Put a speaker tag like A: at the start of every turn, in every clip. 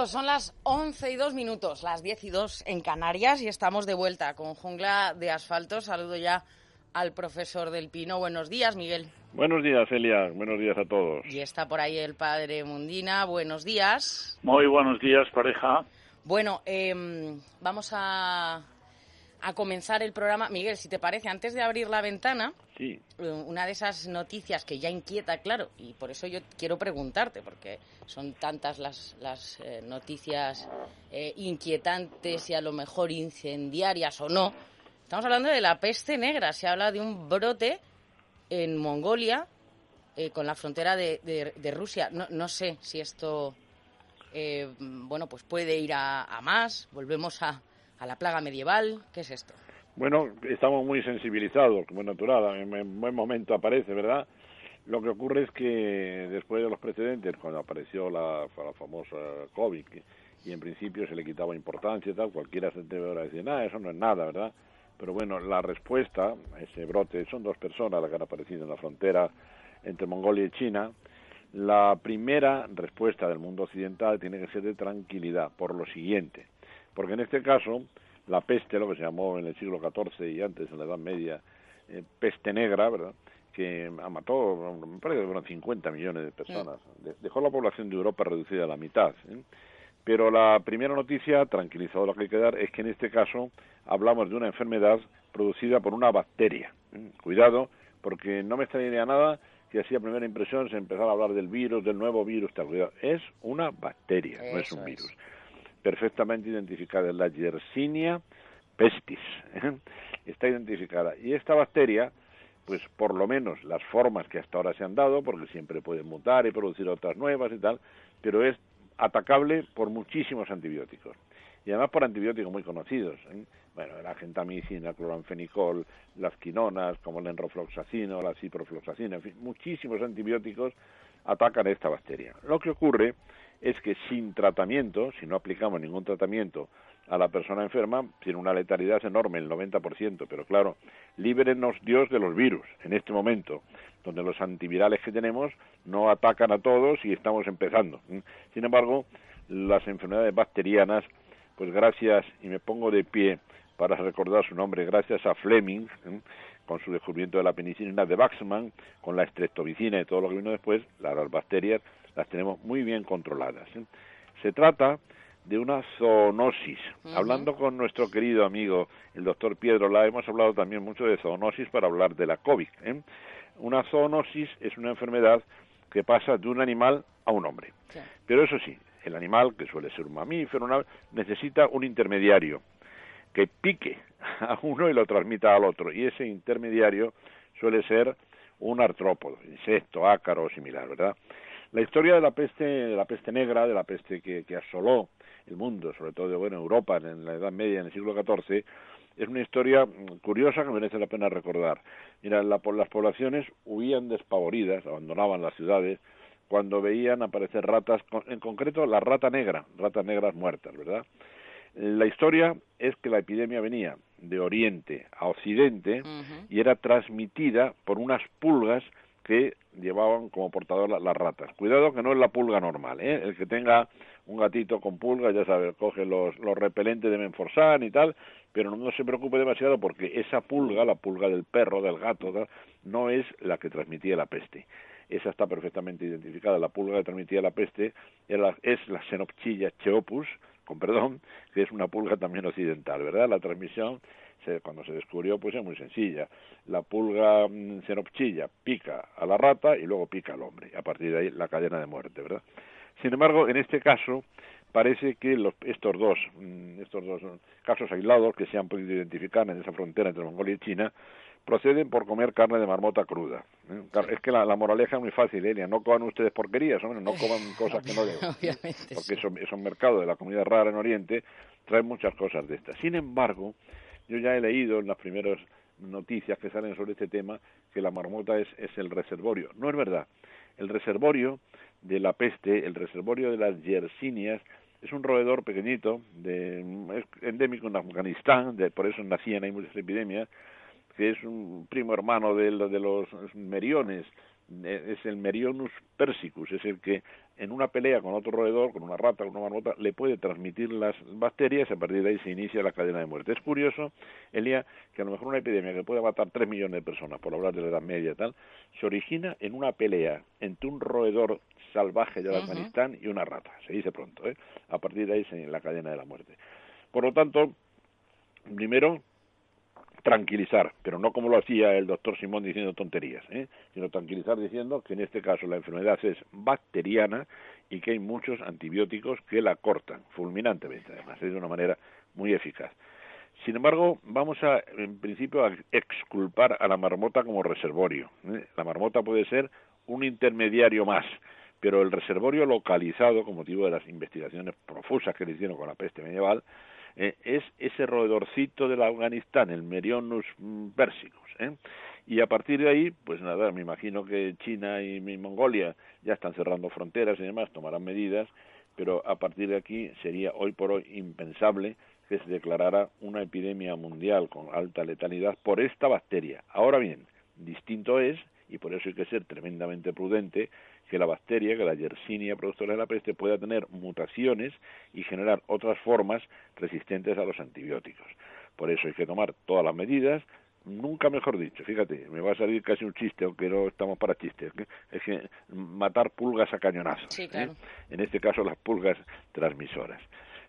A: Todos. Son las 11 y 2 minutos, las 10 y 2 en Canarias y estamos de vuelta con Jungla de Asfalto. Saludo ya al profesor del Pino. Buenos días, Miguel.
B: Buenos días, Elia. Buenos días a todos.
A: Y está por ahí el padre Mundina. Buenos días.
C: Muy buenos días, pareja.
A: Bueno, eh, vamos a, a comenzar el programa. Miguel, si te parece, antes de abrir la ventana,
B: Sí.
A: eh, una de esas noticias que ya inquieta, claro, y por eso yo quiero preguntarte, porque son tantas las, las eh, noticias eh, inquietantes y a lo mejor incendiarias o no. Estamos hablando de la peste negra. Se habla de un brote en Mongolia eh, con la frontera de, de- de Rusia. No, no sé si esto, eh, bueno, pues puede ir a, a más. Volvemos a, a la plaga medieval. ¿Qué es esto?
B: Bueno, estamos muy sensibilizados, como es natural, en en buen momento aparece, ¿verdad? Lo que ocurre es que después de los precedentes, cuando apareció la, famosa COVID, y en principio se le quitaba importancia y tal, cualquiera se debe ahora decir, nada, eso no es nada, ¿verdad? Pero bueno, la respuesta a ese brote, son dos personas las que han aparecido en la frontera entre Mongolia y China, la primera respuesta del mundo occidental tiene que ser de tranquilidad, por lo siguiente, porque en este caso la peste, lo que se llamó en el siglo XIV y antes en la Edad Media, eh, peste negra, ¿verdad? que mató, me parece que fueron 50 millones de personas. De- Dejó la población de Europa reducida a la mitad. ¿eh? Pero la primera noticia tranquilizadora que hay que dar es que en este caso hablamos de una enfermedad producida por una bacteria. ¿eh? Cuidado, porque no me extrañaría nada que así a primera impresión se empezara a hablar del virus, del nuevo virus, tal. Cuidado, es una bacteria, no es un
A: es.
B: Perfectamente identificada, es la Yersinia pestis. ¿eh? Está identificada. Y esta bacteria, pues por lo menos las formas que hasta ahora se han dado, porque siempre pueden mutar y producir otras nuevas y tal, pero es atacable por muchísimos antibióticos. Y además por antibióticos muy conocidos. ¿eh? Bueno, la gentamicina, cloranfenicol, las quinonas, como el enrofloxacino, la ciprofloxacina, en fin, muchísimos antibióticos atacan a esta bacteria. Lo que ocurre es que sin tratamiento, si no aplicamos ningún tratamiento a la persona enferma, tiene una letalidad enorme, el 90%, pero claro, líbrenos Dios de los virus en este momento, donde los antivirales que tenemos no atacan a todos y estamos empezando. Sin embargo, las enfermedades bacterianas, pues gracias, y me pongo de pie para recordar su nombre, gracias a Fleming, con su descubrimiento de la penicilina de Baxman, con la estreptomicina y todo lo que vino después, las bacterias las tenemos muy bien controladas. ¿eh? Se trata de una zoonosis. Hablando con nuestro querido amigo, el doctor Piedro La, hemos hablado también mucho de zoonosis para hablar de la COVID. ¿eh? Una zoonosis es una enfermedad que pasa de un animal a un hombre.
A: Sí.
B: Pero eso sí, el animal, que suele ser un mamífero, una- necesita un intermediario que pique a uno y lo transmita al otro. Y ese intermediario suele ser un artrópodo, insecto, ácaro o similar, ¿verdad? La historia de la peste, de la peste negra, de la peste que, que asoló el mundo, sobre todo bueno, Europa en la Edad Media, en el siglo XIV, es una historia curiosa que merece la pena recordar. Mira, la- las poblaciones huían despavoridas, abandonaban las ciudades, cuando veían aparecer ratas, en concreto la rata negra, ratas negras muertas, ¿verdad? La historia es que la epidemia venía de Oriente a Occidente y era transmitida por unas pulgas que llevaban como portador la- las ratas. Cuidado que no es la pulga normal, ¿eh? El que tenga un gatito con pulga, ya sabe, coge los, los repelentes de Menforsan y tal, pero no, se preocupe demasiado porque esa pulga, la pulga del perro, del gato, tal, no es la que transmitía la peste. Esa está perfectamente identificada. La pulga que transmitía la peste era la- es la Xenopchilla cheopus, con perdón, que es una pulga también occidental, ¿verdad? La transmisión cuando se descubrió pues es muy sencilla. La pulga xenopchilla mm, pica a la rata y luego pica al hombre. A partir de ahí la cadena de muerte, ¿verdad? Sin embargo, en este caso parece que estos dos mm, estos dos casos aislados que se han podido identificar en esa frontera entre Mongolia y China proceden por comer carne de marmota cruda. ¿eh? Es que la, moraleja es muy fácil, Elia. No coman ustedes porquerías, hombre, no coman cosas que no deben. Porque esos, esos mercados de la comida rara en Oriente traen muchas cosas de estas. Sin embargo, yo ya he leído en las primeras noticias que salen sobre este tema que la marmota es, es el reservorio. No es verdad. El reservorio de la peste, el reservorio de las yersinias, es un roedor pequeñito, de, endémico en Afganistán, de, por eso nacían hay muchas epidemias, que es un primo hermano de, de los meriones, es el Merionus persicus, es el que en una pelea con otro roedor, con una rata, con una marmota, le puede transmitir las bacterias y a partir de ahí se inicia la cadena de muerte. Es curioso, Elia, que a lo mejor una epidemia que puede matar 3 millones de personas, por hablar de la Edad Media y tal, se origina en una pelea entre un roedor salvaje de Afganistán y una rata, se dice pronto, ¿eh? A partir de ahí se la cadena de la muerte. Por lo tanto, primero, tranquilizar, pero no como lo hacía el doctor Simón diciendo tonterías, ¿eh? sino tranquilizar diciendo que en este caso la enfermedad es bacteriana y que hay muchos antibióticos que la cortan, fulminantemente además, es de una manera muy eficaz. Sin embargo, vamos a, en principio, a exculpar a la marmota como reservorio. ¿eh? La marmota puede ser un intermediario más, pero el reservorio localizado, con motivo de las investigaciones profusas que le hicieron con la peste medieval, eh, es ese roedorcito del Afganistán, el Merionus mm, persicus. ¿eh? Y a partir de ahí, pues nada, me imagino que China y Mongolia ya están cerrando fronteras y demás, tomarán medidas, pero a partir de aquí sería hoy por hoy impensable que se declarara una epidemia mundial con alta letalidad por esta bacteria. Ahora bien, distinto es, y por eso hay que ser tremendamente prudente, que la bacteria, que la Yersinia productora de la peste, pueda tener mutaciones y generar otras formas resistentes a los antibióticos. Por eso hay que tomar todas las medidas, nunca mejor dicho, fíjate, me va a salir casi un chiste, aunque no estamos para chistes, es que matar pulgas a cañonazos, ¿eh? en este caso las pulgas transmisoras.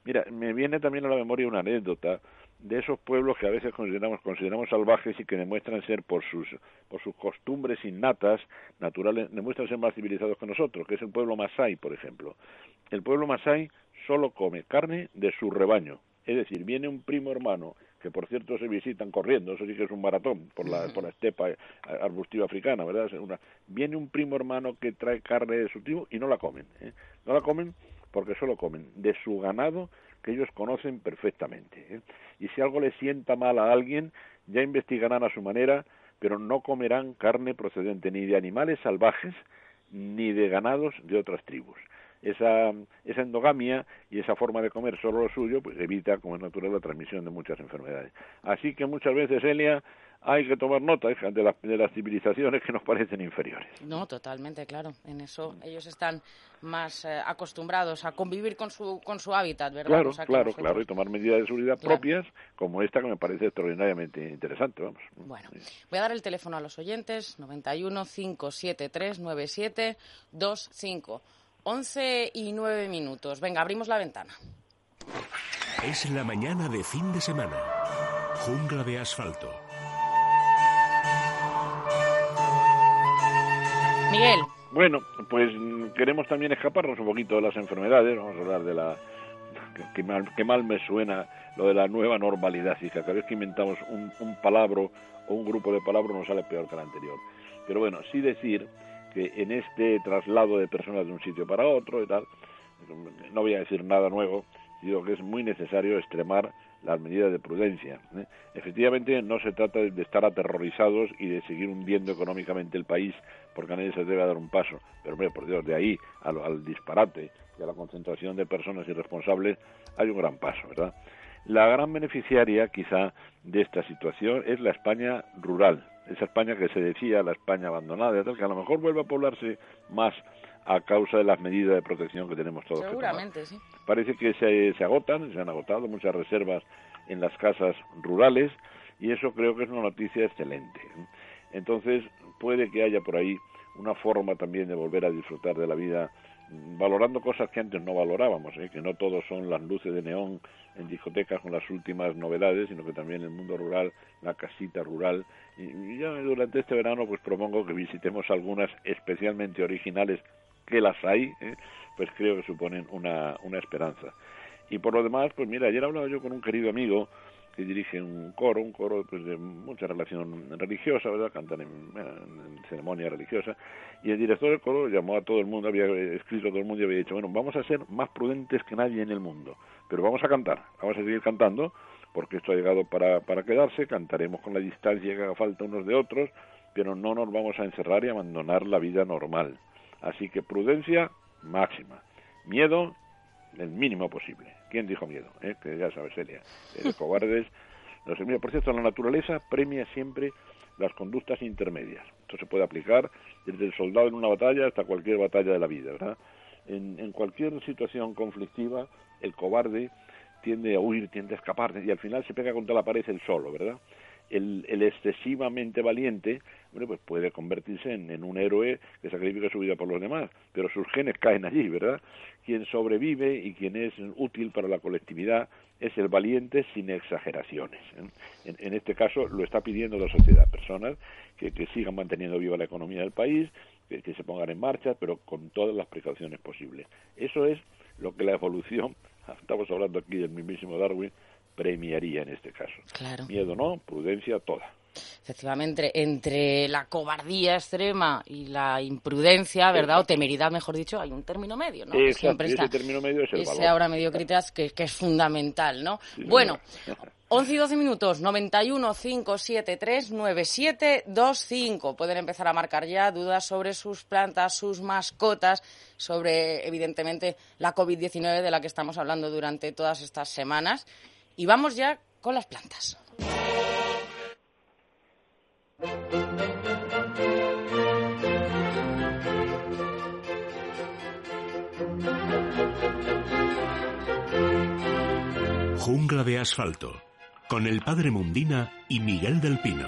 B: Mira, me viene también a la memoria una anécdota de esos pueblos que a veces consideramos consideramos salvajes y que demuestran ser por sus por sus costumbres innatas naturales demuestran ser más civilizados que nosotros que es el pueblo masái por ejemplo. El pueblo masái solo come carne de su rebaño. Es decir viene un primo hermano que por cierto se visitan corriendo eso sí que es un maratón por la por la estepa arbustiva africana verdad viene un primo hermano que trae carne de su tribu y no la comen ¿eh? no la comen porque solo comen de su ganado que ellos conocen perfectamente. ¿eh? Y si algo le sienta mal a alguien, ya investigarán a su manera, pero no comerán carne procedente ni de animales salvajes ni de ganados de otras tribus. Esa, esa endogamia y esa forma de comer solo lo suyo, pues evita, como es natural, la transmisión de muchas enfermedades. Así que muchas veces, Elia, hay que tomar nota de, las, de las civilizaciones que nos parecen inferiores.
A: No, totalmente, claro. En eso ellos están más eh, acostumbrados a convivir con su, con su hábitat, ¿verdad?
B: Claro, claro, claro, y tomar medidas de seguridad propias como esta que me parece extraordinariamente interesante, vamos.
A: Bueno, voy a dar el teléfono a los oyentes, 91 573 9725. 11 y 9 minutos. Venga, abrimos la ventana.
D: Es la mañana de fin de semana. Jungla de asfalto
B: Bueno, pues queremos también escaparnos un poquito de las enfermedades, vamos a hablar de la... que, mal, me suena lo de la nueva normalidad, y cada vez que inventamos un, un palabra o un grupo de palabras nos sale peor que el anterior. Pero bueno, sí decir que en este traslado de personas de un sitio para otro y tal, no voy a decir nada nuevo, digo que es muy necesario extremar las medidas de prudencia. ¿eh? Efectivamente, no se trata de estar aterrorizados y de seguir hundiendo económicamente el país porque a nadie se debe dar un paso. Pero, hombre, por Dios, de ahí al, al disparate y a la concentración de personas irresponsables hay un gran paso, ¿verdad? La gran beneficiaria, quizá, de esta situación es la España rural, esa España que se decía la España abandonada, que a lo mejor vuelve a poblarse más a causa de las medidas de protección que tenemos todos.
A: Seguramente, sí.
B: Parece que se, se agotan, se han agotado muchas reservas en las casas rurales y eso creo que es una noticia excelente. Entonces puede que haya por ahí una forma también de volver a disfrutar de la vida valorando cosas que antes no valorábamos, ¿eh? que no todos son las luces de neón en discotecas con las últimas novedades, sino que también el mundo rural, la casita rural. Y, ya durante este verano pues propongo que visitemos algunas especialmente originales, que las hay, ¿eh? pues creo que suponen una, una esperanza. Y por lo demás, pues mira, ayer hablaba yo con un querido amigo, que dirige un coro, un coro pues, de mucha relación religiosa, ¿verdad? Cantan en, ceremonia religiosa. Y el director del coro llamó a todo el mundo, había escrito a todo el mundo y había dicho, bueno, vamos a ser más prudentes que nadie en el mundo, pero vamos a cantar, vamos a seguir cantando, porque esto ha llegado para, para quedarse, cantaremos con la distancia que haga falta unos de otros, pero no nos vamos a encerrar y abandonar la vida normal. Así que prudencia máxima. Miedo, el mínimo posible. ¿Quién dijo miedo? ¿Eh? Que ya sabes, Celia. Eh, cobardes. No sé, mira, por cierto, la naturaleza premia siempre las conductas intermedias. Esto se puede aplicar desde el soldado en una batalla hasta cualquier batalla de la vida, ¿verdad? En, en cualquier situación conflictiva, el cobarde tiende a huir, tiende a escapar y al final se pega contra la pared el solo, ¿verdad? El, el excesivamente valiente bueno, pues puede convertirse en, un héroe que sacrifica su vida por los demás, pero sus genes caen allí, ¿verdad? Quien sobrevive y quien es útil para la colectividad es el valiente sin exageraciones. ¿eh? En, este caso lo está pidiendo la sociedad, personas que, sigan manteniendo viva la economía del país, que, que se pongan en marcha, pero con todas las precauciones posibles. Eso es lo que la evolución, estamos hablando aquí del mismísimo Darwin, premiaría en este caso.
A: Claro.
B: Miedo no, prudencia toda.
A: Efectivamente, entre la cobardía extrema y la imprudencia, ¿verdad? O temeridad, mejor dicho, hay un término medio, ¿no?
B: siempre está. Ese término medio es el
A: ese ahora mediocridad que, que es fundamental, ¿no? bueno, 11 y 12 minutos, 91 573 9725. Pueden empezar a marcar ya dudas sobre sus plantas, sus mascotas, sobre, evidentemente, la COVID-19 de la que estamos hablando durante todas estas semanas. Y vamos ya con las plantas.
D: Jungla de asfalto, con el padre Mundina y Miguel del Pino.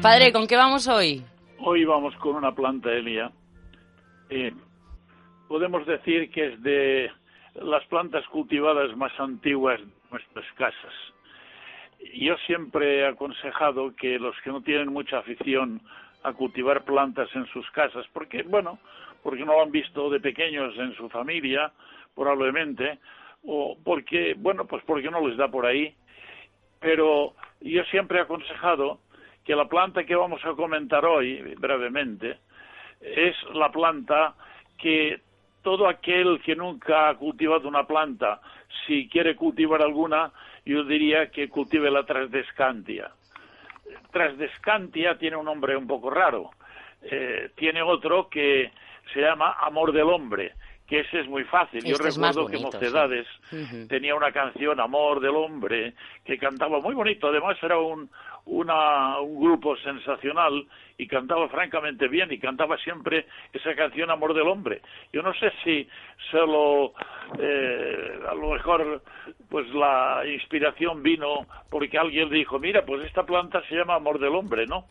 A: Padre, ¿con qué vamos hoy?
C: Hoy vamos con una planta, Elia. Eh, podemos decir que es de las plantas cultivadas más antiguas de nuestras casas. Yo siempre he aconsejado que los que no tienen mucha afición a cultivar plantas en sus casas, porque, bueno, porque no lo han visto de pequeños en su familia, probablemente, o porque, bueno, pues porque no les da por ahí, pero yo siempre he aconsejado que la planta que vamos a comentar hoy, brevemente, es la planta que todo aquel que nunca ha cultivado una planta, si quiere cultivar alguna, yo diría que cultive la trasdescantia. Trasdescantia tiene un nombre un poco raro. Eh, tiene otro que se llama Amor del Hombre, que ese es muy fácil. Yo
A: este
C: recuerdo que Mocedades tenía una canción, Amor del Hombre, que cantaba muy bonito. Además era un, una, un grupo sensacional y cantaba francamente bien y cantaba siempre esa canción Amor del Hombre. Yo no sé si solo eh, a lo mejor pues la inspiración vino porque alguien dijo, mira, pues esta planta se llama Amor del Hombre, ¿no?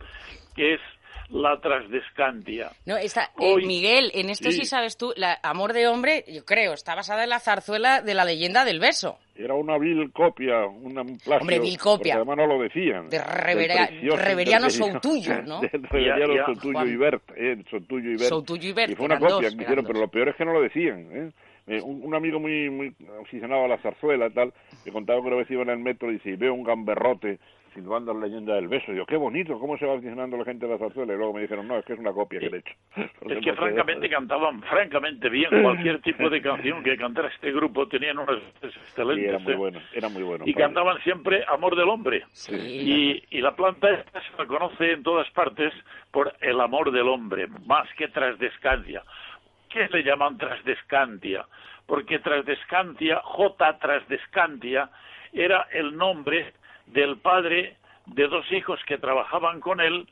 C: Que es la trasdescantia.
A: No, está, eh, Miguel, en esto sí. sabes tú, la Amor de Hombre, yo creo, está basada en la zarzuela de la leyenda del beso.
B: Era una vil copia, una plagio,
A: Hombre, vil copia.
B: Además no lo decían.
A: De Reveriano Soutuyo, ¿no?
B: De Reveriano Soutuyo y Bert, eh, Soutuyo y Bert.
A: Soutuyo y Bert.
B: Y fue una copia que hicieron, pero lo peor es que no lo decían, ¿eh? eh un, amigo muy muy aficionado a la zarzuela tal, que contaba que una vez iba en el metro y dice, veo un gamberrote silbando la leyenda del beso. yo, qué bonito, cómo se va aficionando la gente a la zarzuela. Y luego me dijeron, no, es que es una copia que he hecho.
C: Es que francamente cantaban francamente bien cualquier tipo de canción que cantara este grupo. Tenían unas excelentes.
B: era muy ¿eh? bueno, era muy bueno.
C: Y cantaban siempre Amor del Hombre. Y, y la planta esta se reconoce en todas partes por el amor del hombre, más que trasdescantia. ¿Qué le llaman trasdescantia? Porque trasdescantia, J trasdescantia, era el nombre del padre de dos hijos que trabajaban con él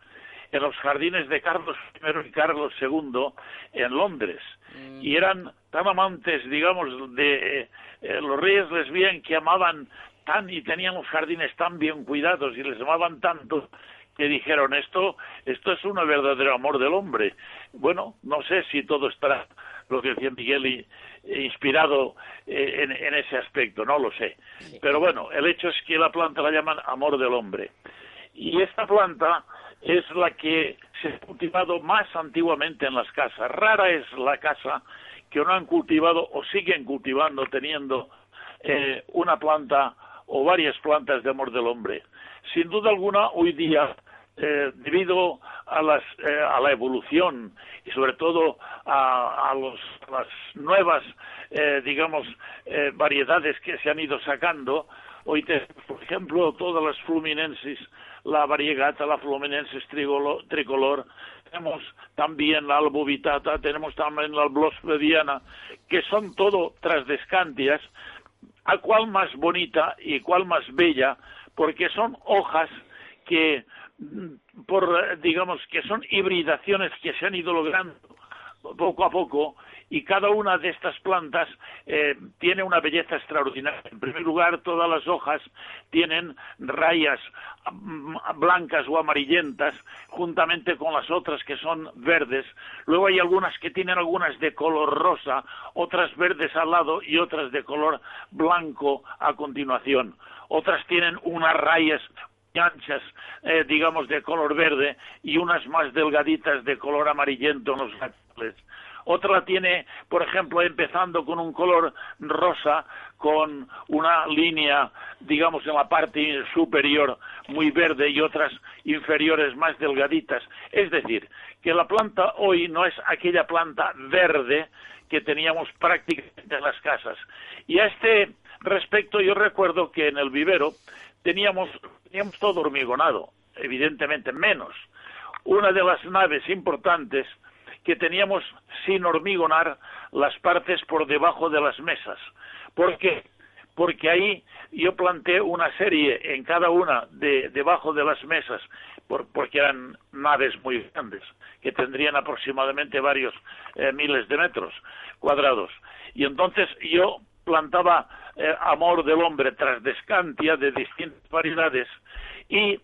C: en los jardines de Carlos I y Carlos II en Londres. Mm. Y eran tan amantes, digamos, de eh, los reyes les que amaban tan y tenían los jardines tan bien cuidados y les amaban tanto que dijeron esto, esto es un verdadero amor del hombre. Bueno, no sé si todo estará, lo que decía Miguel, inspirado eh, en, ese aspecto, no lo sé. Pero bueno, el hecho es que la planta la llaman amor del hombre. Y esta planta es la que se ha cultivado más antiguamente en las casas. Rara es la casa que no han cultivado o siguen cultivando teniendo eh, una planta o varias plantas de amor del hombre. Sin duda alguna, hoy día, eh, debido a, las, eh, a la evolución y sobre todo a, las nuevas, digamos, variedades que se han ido sacando, hoy, por ejemplo, todas las fluminenses la variegata, la fluminensis tricolor, tenemos también la albovitata, tenemos también la blospediana, que son todo trasdescantias, a cual más bonita y cual más bella, porque son hojas que por digamos que son hibridaciones que se han ido logrando poco a poco y cada una de estas plantas eh, tiene una belleza extraordinaria. En primer lugar, todas las hojas tienen rayas mm, blancas o amarillentas juntamente con las otras que son verdes. Luego hay algunas que tienen algunas de color rosa, otras verdes al lado y otras de color blanco a continuación. Otras tienen unas rayas anchas, eh, digamos, de color verde y unas más delgaditas de color amarillento en los laterales. Otra tiene, por ejemplo, empezando con un color rosa, con una línea, digamos, en la parte superior muy verde y otras inferiores más delgaditas. Es decir, que la planta hoy no es aquella planta verde que teníamos prácticamente en las casas. Y a este respecto yo recuerdo que en el vivero teníamos, teníamos todo hormigonado, evidentemente menos. Una de las naves importantes que teníamos sin hormigonar las partes por debajo de las mesas. ¿Por qué? Porque ahí yo planté una serie en cada una de debajo de las mesas, porque eran naves muy grandes, que tendrían aproximadamente varios eh, miles de metros cuadrados. Y entonces yo plantaba eh, amor del hombre tras descantia de distintas variedades y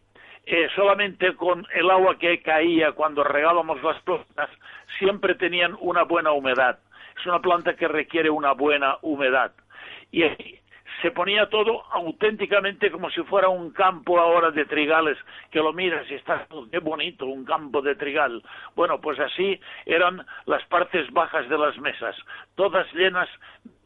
C: eh, solamente con el agua que caía cuando regábamos las plantas, siempre tenían una buena humedad. Es una planta que requiere una buena humedad. Y se ponía todo auténticamente como si fuera un campo ahora de trigales, que lo miras y está, qué bonito, un campo de trigal. Bueno, pues así eran las partes bajas de las mesas, todas llenas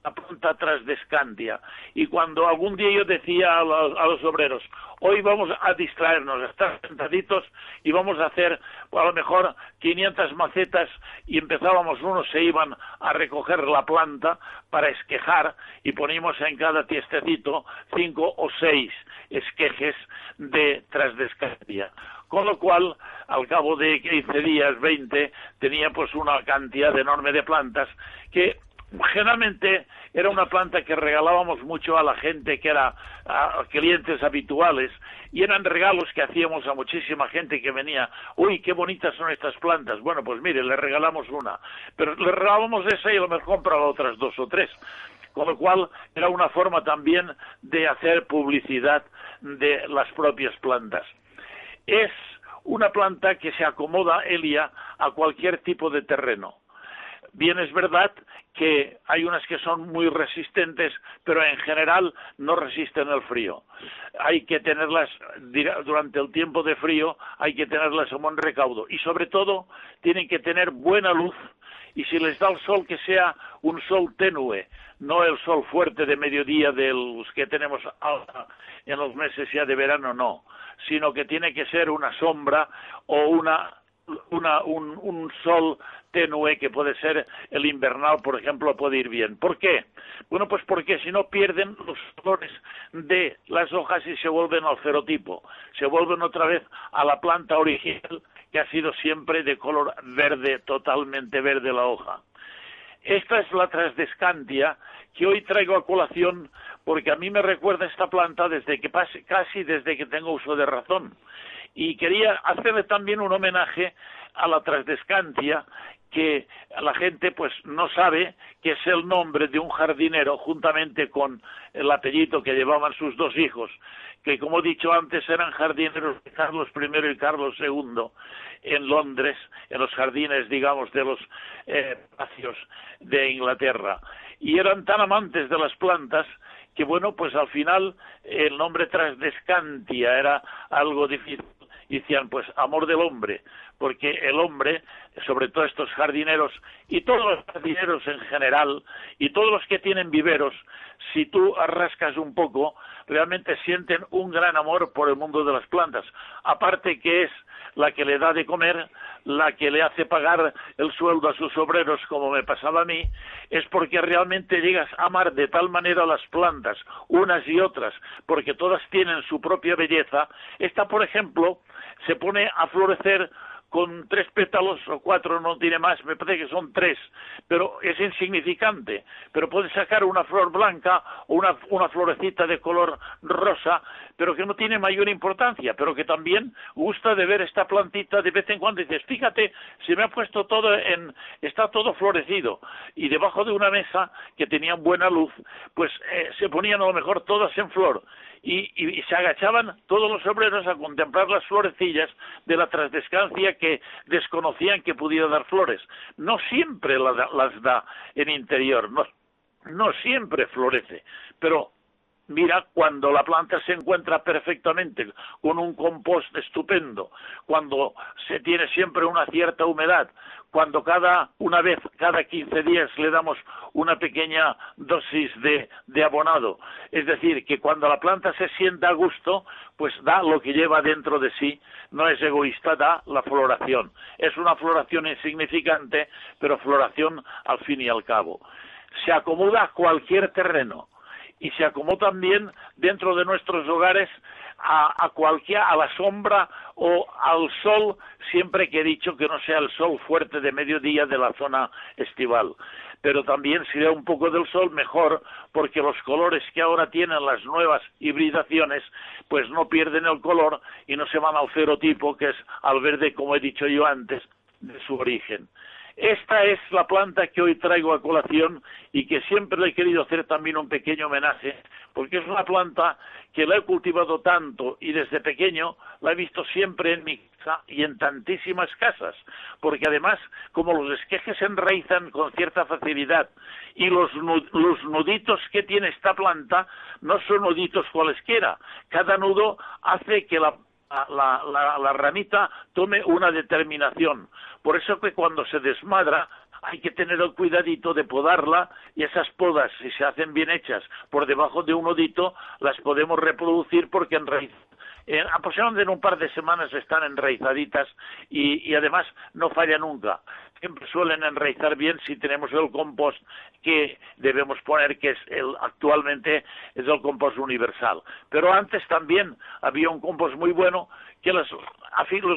C: la planta tras descantia. Y cuando algún día yo decía a los, obreros, hoy vamos a distraernos, a estar sentaditos y vamos a hacer a lo mejor 500 macetas y empezábamos, unos se iban a recoger la planta para esquejar y poníamos en cada tiestecito cinco o seis esquejes de trasdescantia. Con lo cual, al cabo de 15 días, 20, tenía pues una cantidad enorme de plantas que generalmente era una planta que regalábamos mucho a la gente que era a clientes habituales y eran regalos que hacíamos a muchísima gente que venía, uy, qué bonitas son estas plantas. Bueno, pues mire, le regalamos una, pero le regalábamos esa y a lo mejor compraba otras dos o tres. Con lo cual era una forma también de hacer publicidad de las propias plantas. Es una planta que se acomoda, Elia, a cualquier tipo de terreno. Bien es verdad que hay unas que son muy resistentes, pero en general no resisten el frío. Hay que tenerlas durante el tiempo de frío, hay que tenerlas en buen recaudo y sobre todo tienen que tener buena luz y si les da el sol que sea un sol tenue, no el sol fuerte de mediodía de los que tenemos en los meses ya de verano, no, sino que tiene que ser una sombra o una una, un, un, sol tenue que puede ser el invernal, por ejemplo, puede ir bien. ¿Por qué? Bueno, pues porque si no pierden los colores de las hojas y se vuelven al ferotipo, se vuelven otra vez a la planta original que ha sido siempre de color verde, totalmente verde la hoja. Esta es la trasdescantia que hoy traigo a colación porque a mí me recuerda esta planta desde que casi desde que tengo uso de razón y quería hacerle también un homenaje a la trasdescantia que la gente pues no sabe que es el nombre de un jardinero juntamente con el apellido que llevaban sus dos hijos, que como he dicho antes eran jardineros de Carlos I y Carlos II en Londres, en los jardines, digamos, de los eh, espacios de Inglaterra. Y eran tan amantes de las plantas que bueno, pues al final el nombre Trasdescantia era algo difícil. Decían, pues amor del hombre, porque el hombre, sobre todo estos jardineros y todos los jardineros en general y todos los que tienen viveros, si tú arrascas un poco, realmente sienten un gran amor por el mundo de las plantas. Aparte que es la que le da de comer, la que le hace pagar el sueldo a sus obreros, como me pasaba a mí, es porque realmente llegas a amar de tal manera las plantas, unas y otras, porque todas tienen su propia belleza. Esta, por ejemplo, se pone a florecer con tres pétalos o cuatro, no tiene más, me parece que son tres, pero es insignificante. Pero puede sacar una flor blanca o una, una florecita de color rosa, pero que no tiene mayor importancia, pero que también gusta de ver esta plantita de vez en cuando. Dices, fíjate, se me ha puesto todo en, está todo florecido. Y debajo de una mesa que tenía buena luz, pues eh, se ponían a lo mejor todas en flor y, se agachaban todos los obreros a contemplar las florecillas de la trasdescancia que desconocían que pudiera dar flores. No siempre las da en interior, no siempre florece, pero Mira, cuando la planta se encuentra perfectamente con un compost estupendo, cuando se tiene siempre una cierta humedad, cuando cada una vez cada 15 días le damos una pequeña dosis de, abonado, es decir, que cuando la planta se sienta a gusto, pues da lo que lleva dentro de sí, no es egoísta, da la floración. Es una floración insignificante, pero floración al fin y al cabo. Se acomoda a cualquier terreno y se acomoda también dentro de nuestros hogares a, a cualquier a la sombra o al sol siempre que he dicho que no sea el sol fuerte de mediodía de la zona estival. Pero también si da un poco del sol mejor porque los colores que ahora tienen las nuevas hibridaciones pues no pierden el color y no se van al ferotipo que es al verde como he dicho yo antes de su origen esta es la planta que hoy traigo a colación y que siempre le he querido hacer también un pequeño homenaje, porque es una planta que la he cultivado tanto y desde pequeño la he visto siempre en mi casa y en tantísimas casas, porque además, como los esquejes se enraizan con cierta facilidad y los, los nuditos que tiene esta planta no son nuditos cualesquiera, cada nudo hace que la la, la, la, ramita tome una determinación. Por eso que cuando se desmadra hay que tener el cuidadito de podarla y esas podas, si se hacen bien hechas por debajo de un nodito, las podemos reproducir porque en raíz en, aproximadamente en un par de semanas están enraizaditas y, y además no falla nunca suelen enraizar bien si tenemos el compost que debemos poner, que es el, actualmente es el compost universal. Pero antes también había un compost muy bueno que los,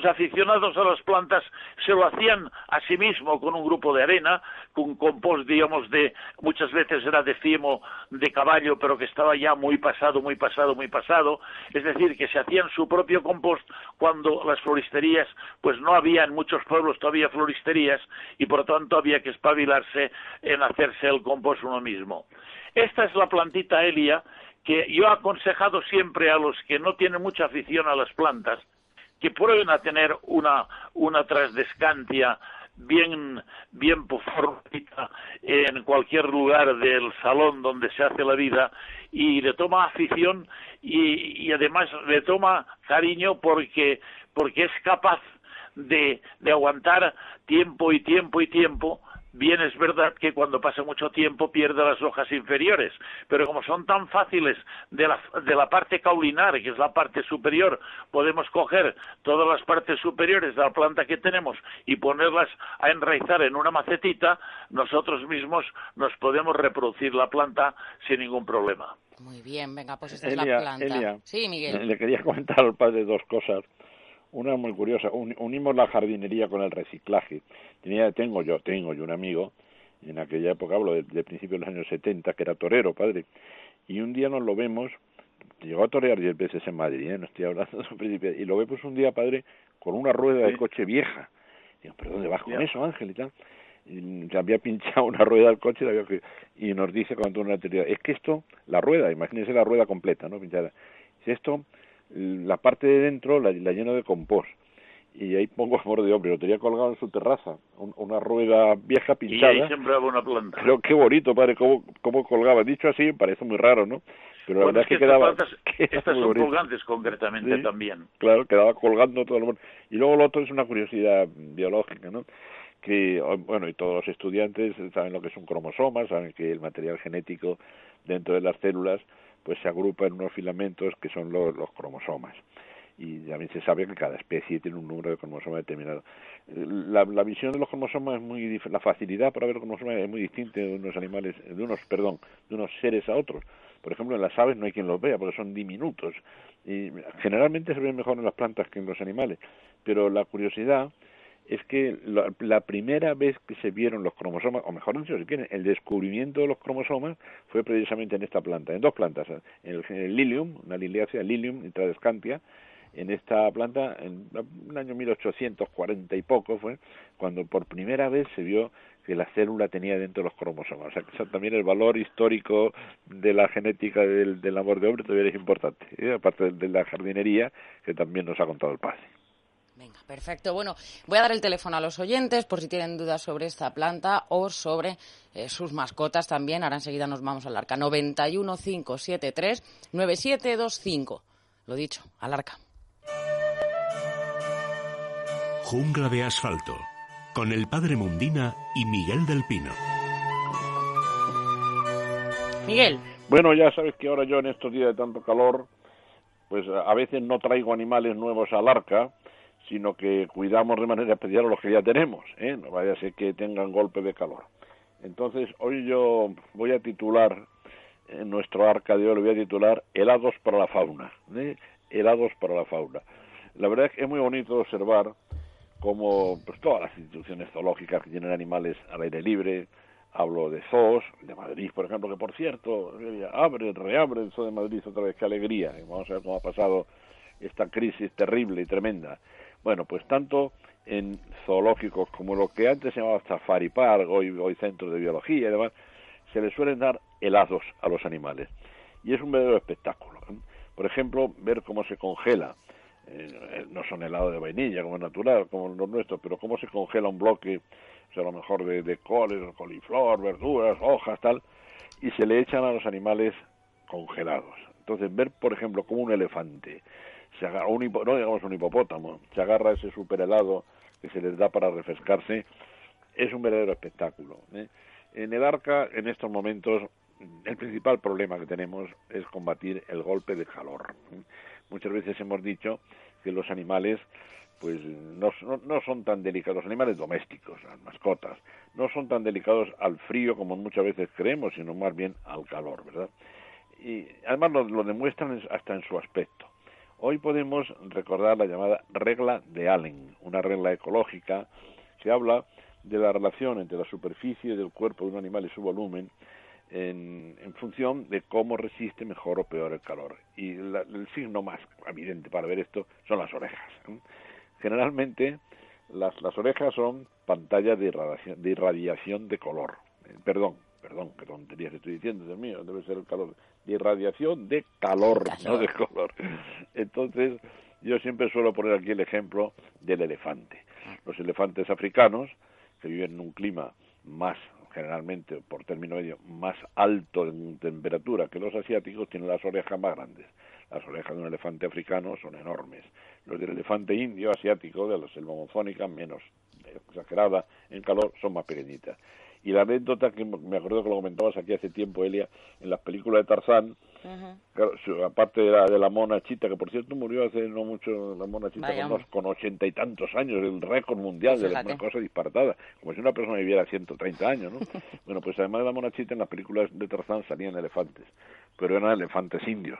C: aficionados a las plantas se lo hacían a sí mismo con un grupo de arena, con compost, digamos, de, muchas veces era de cimo de caballo, pero que estaba ya muy pasado, muy pasado, muy pasado. Es decir, que se hacían su propio compost cuando las floristerías, pues no había en muchos pueblos todavía floristerías y por tanto había que espabilarse en hacerse el compost uno mismo. Esta es la plantita Elia que yo he aconsejado siempre a los que no tienen mucha afición a las plantas que prueben a tener una, una trasdescantia bien, bien en cualquier lugar del salón donde se hace la vida y le toma afición y, y además le toma cariño porque, porque es capaz de, de aguantar tiempo y tiempo y tiempo Bien es verdad que cuando pasa mucho tiempo pierde las hojas inferiores, pero como son tan fáciles de la, de la parte caulinar, que es la parte superior, podemos coger todas las partes superiores de la planta que tenemos y ponerlas a enraizar en una macetita, nosotros mismos nos podemos reproducir la planta sin ningún problema.
A: Muy bien, venga, pues esta es la planta. sí, Miguel.
B: Le quería comentar al padre dos cosas. Una muy curiosa, unimos la jardinería con el reciclaje. Tenía, tengo yo, tengo yo un amigo, en aquella época, hablo de, principios de los años 70, que era torero, padre, y un día nos lo vemos, llegó a torear diez veces en Madrid, ¿eh? no estoy hablando de un principio, y lo vemos un día, padre, con una rueda de coche vieja. Digo, ¿pero dónde vas con eso, Ángel? Y tal. y había pinchado una rueda del coche y, nos dice cuando una teoría, es que esto, la rueda, imagínense la rueda completa, ¿no? Pinchada. Si esto, la parte de dentro la, la lleno de compost y ahí pongo amor de hombre, lo tenía colgado en su terraza, una rueda vieja pinchada.
C: Y ahí sembraba una planta.
B: Pero qué bonito, padre, cómo, cómo colgaba. Dicho así, parece muy raro, ¿no?
C: Pero la verdad es que, quedaba... Estas, son colgantes concretamente también.
B: Claro, quedaba colgando todo el mundo. Y luego lo otro es una curiosidad biológica, ¿no? que bueno y todos los estudiantes saben lo que es un cromosoma saben que el material genético dentro de las células pues se agrupa en unos filamentos que son los, los cromosomas y también se sabe que cada especie tiene un número de cromosomas determinado. La, la visión de los cromosomas es muy la facilidad para ver cromosomas es muy distinta de unos animales, de unos, perdón, de unos seres a otros. Por ejemplo, en las aves no hay quien los vea porque son diminutos y generalmente se ven mejor en las plantas que en los animales. Pero la curiosidad es que la, primera vez que se vieron los cromosomas, o mejor dicho, si quieren, el descubrimiento de los cromosomas fue precisamente en esta planta, en dos plantas, en el, en Lilium, una liliácea, Lilium intradescantia, en esta planta en el año 1840 y poco fue cuando por primera vez se vio que la célula tenía dentro los cromosomas. O sea, que también el valor histórico de la genética del, del amor de hombre todavía es importante, ¿eh? aparte de, la jardinería que también nos ha contado el padre.
A: Venga, perfecto. Bueno, voy a dar el teléfono a los oyentes por si tienen dudas sobre esta planta o sobre eh, sus mascotas también. Ahora enseguida nos vamos al arca. 91573 9725. Lo dicho, al arca.
D: Jungla de asfalto, con el padre Mundina y Miguel del Pino.
A: Miguel.
B: Bueno, ya sabes que ahora yo en estos días de tanto calor, pues a veces no traigo animales nuevos al arca, sino que cuidamos de manera especial a los que ya tenemos, ¿eh? no vaya a ser que tengan golpe de calor. Entonces, hoy yo voy a titular, en nuestro arca de hoy lo voy a titular Helados para la fauna, ¿eh? Helados para la fauna. La verdad es que es muy bonito observar como pues, todas las instituciones zoológicas que tienen animales al aire libre, hablo de zoos, de Madrid, por ejemplo, que por cierto, abre, reabre el zoo de Madrid otra vez, qué alegría, vamos a ver cómo ha pasado esta crisis terrible y tremenda. Bueno, pues tanto en zoológicos como lo que antes se llamaba Safari Park, hoy, hoy centros de biología y demás, se les suelen dar helados a los animales. Y es un verdadero espectáculo. Por ejemplo, ver cómo se congela eh, no son helados de vainilla como es natural, como los nuestros, pero cómo se congela un bloque, o sea, a lo mejor de, de coles, coliflor, verduras, hojas, tal, y se le echan a los animales congelados. Entonces, ver, por ejemplo, como un elefante, se agarra, un no digamos un hipopótamo, se agarra ese super helado que se les da para refrescarse, es un verdadero espectáculo. ¿eh? En el arca, en estos momentos, el principal problema que tenemos es combatir el golpe de calor. ¿eh? muchas veces hemos dicho que los animales pues no, no, son tan delicados, los animales domésticos, las mascotas, no son tan delicados al frío como muchas veces creemos, sino más bien al calor, ¿verdad? Y además lo, lo demuestran hasta en su aspecto. Hoy podemos recordar la llamada regla de Allen, una regla ecológica que habla de la relación entre la superficie del cuerpo de un animal y su volumen en, en, función de cómo resiste mejor o peor el calor. Y el signo más evidente para ver esto son las orejas. Generalmente las, las orejas son pantallas de irradiación de, irradiación de color. Eh, perdón, perdón, qué tonterías estoy diciendo, Dios mío, debe ser el calor. De irradiación de calor, no de color. Entonces, yo siempre suelo poner aquí el ejemplo del elefante. Los elefantes africanos, que viven en un clima más generalmente por término medio más alto en temperatura que los asiáticos, tienen las orejas más grandes. Las orejas de un elefante africano son enormes. Los del elefante indio asiático, de la selva amazónica, menos exagerada en calor, son más pequeñitas. Y la anécdota que me acuerdo que lo comentabas aquí hace tiempo, Elia, en las películas de Tarzán, aparte de la, de la mona chita, que por cierto murió hace no mucho, la mona chita con, ochenta y tantos años, el récord mundial de una cosa disparatada, como si una persona viviera 130 años, ¿no? bueno, pues además de la mona chita, en las películas de Tarzán salían elefantes, pero eran elefantes indios.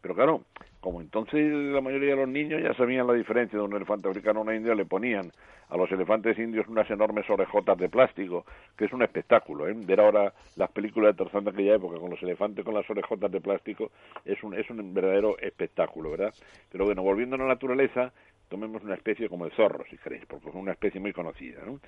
B: Pero claro, como entonces la mayoría de los niños ya sabían la diferencia de un elefante africano a una india, le ponían a los elefantes indios unas enormes orejotas de plástico, que es un espectáculo. ¿eh? Ver ahora las películas de Tarzán de aquella época con los elefantes con las orejotas de plástico es un, es un verdadero espectáculo, ¿verdad? Pero bueno, volviendo a la naturaleza, tomemos una especie como el zorro, si queréis, porque es una especie muy conocida. ¿no?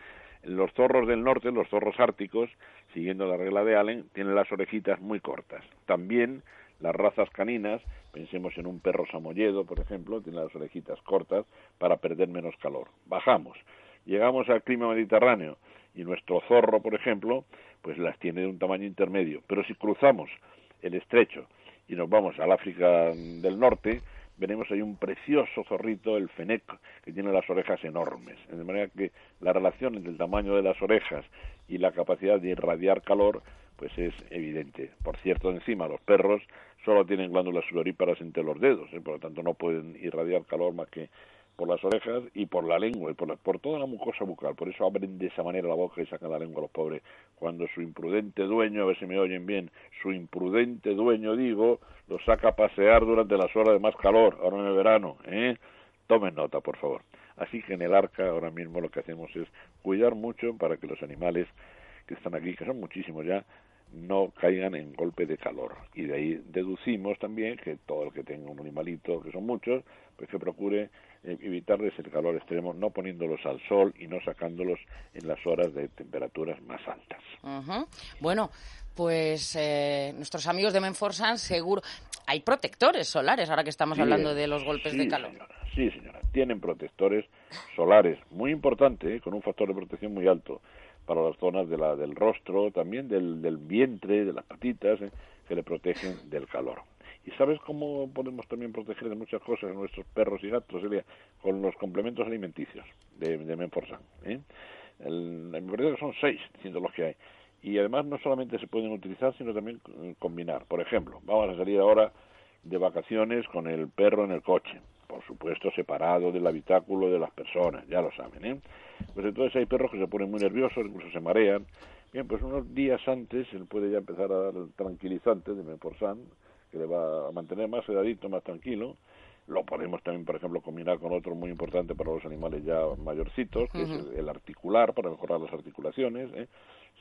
B: Los zorros del norte, los zorros árticos, siguiendo la regla de Allen, tienen las orejitas muy cortas. También las razas caninas, pensemos en un perro samoyedo, por ejemplo, tiene las orejitas cortas para perder menos calor. Bajamos, llegamos al clima mediterráneo y nuestro zorro, por ejemplo, pues las tiene de un tamaño intermedio. Pero si cruzamos el estrecho y nos vamos al África del Norte, veremos ahí un precioso zorrito, el fenec, que tiene las orejas enormes. De manera que la relación entre el tamaño de las orejas y la capacidad de irradiar calor, pues es evidente. Por cierto, encima los perros solo tienen glándulas sudoríparas entre los dedos, ¿eh? por lo tanto no pueden irradiar calor más que por las orejas y por la lengua y por, por toda la mucosa bucal. Por eso abren de esa manera la boca y sacan la lengua los pobres. Cuando su imprudente dueño, a ver si me oyen bien, su imprudente dueño, digo, los saca a pasear durante las horas de más calor, ahora en el verano. ¿eh? Tomen nota, por favor. Así que en el arca ahora mismo lo que hacemos es cuidar mucho para que los animales que están aquí, que son muchísimos ya, no caigan en golpe de calor. Y de ahí deducimos también que todo el que tenga un animalito, que son muchos, pues que procure eh, evitarles el calor extremo, no poniéndolos al sol y no sacándolos en las horas de temperaturas más altas.
A: Bueno, pues eh, nuestros amigos de Menforsan seguro hay protectores solares ahora que estamos hablando de los golpes de calor.
B: sí, señora, tienen protectores solares muy importante, eh, con un factor de protección muy alto para las zonas de la, del rostro, también del, del vientre, de las patitas, que le protegen del calor. ¿Y sabes cómo podemos también proteger de muchas cosas a nuestros perros y gatos, Elia? Con los complementos alimenticios de, de Menforsan. ¿eh? El, me que son seis, siendo los que hay. Y además no solamente se pueden utilizar, sino también combinar. Por ejemplo, vamos a salir ahora de vacaciones con el perro en el coche. Por supuesto, separado del habitáculo de las personas, ya lo saben. ¿eh? Pues entonces hay perros que se ponen muy nerviosos, incluso se marean. Bien, pues unos días antes él puede ya empezar a dar el tranquilizante de Menforsan que le va a mantener más sedadito, más tranquilo. Lo podemos también, por ejemplo, combinar con otro muy importante para los animales ya mayorcitos, que es el, articular, para mejorar las articulaciones. ¿eh?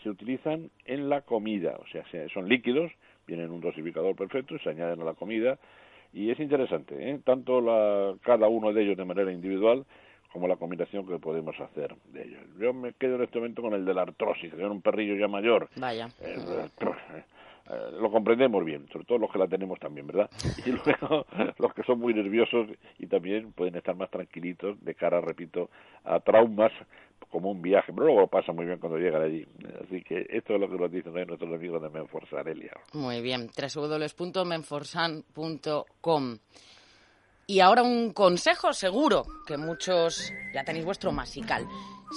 B: Se utilizan en la comida, o sea, son líquidos, vienen en un dosificador perfecto y se añaden a la comida. Y es interesante, ¿eh? tanto la, cada uno de ellos de manera individual como la combinación que podemos hacer de ellos. Yo me quedo en este momento con el de la artrosis, que es un perrillo ya mayor.
A: Vaya.
B: Eh, eh, lo comprendemos bien, sobre todo los que la tenemos también, ¿verdad? Y luego los que son muy nerviosos y también pueden estar más tranquilitos de cara, repito, a traumas como un viaje, pero luego lo pasa muy bien cuando llegan allí. Así que esto es lo que nos dicen nuestros amigos de Menforsan, Elia.
A: Muy bien, www.menforsan.com. Y ahora un consejo seguro, que muchos ya tenéis vuestro masical.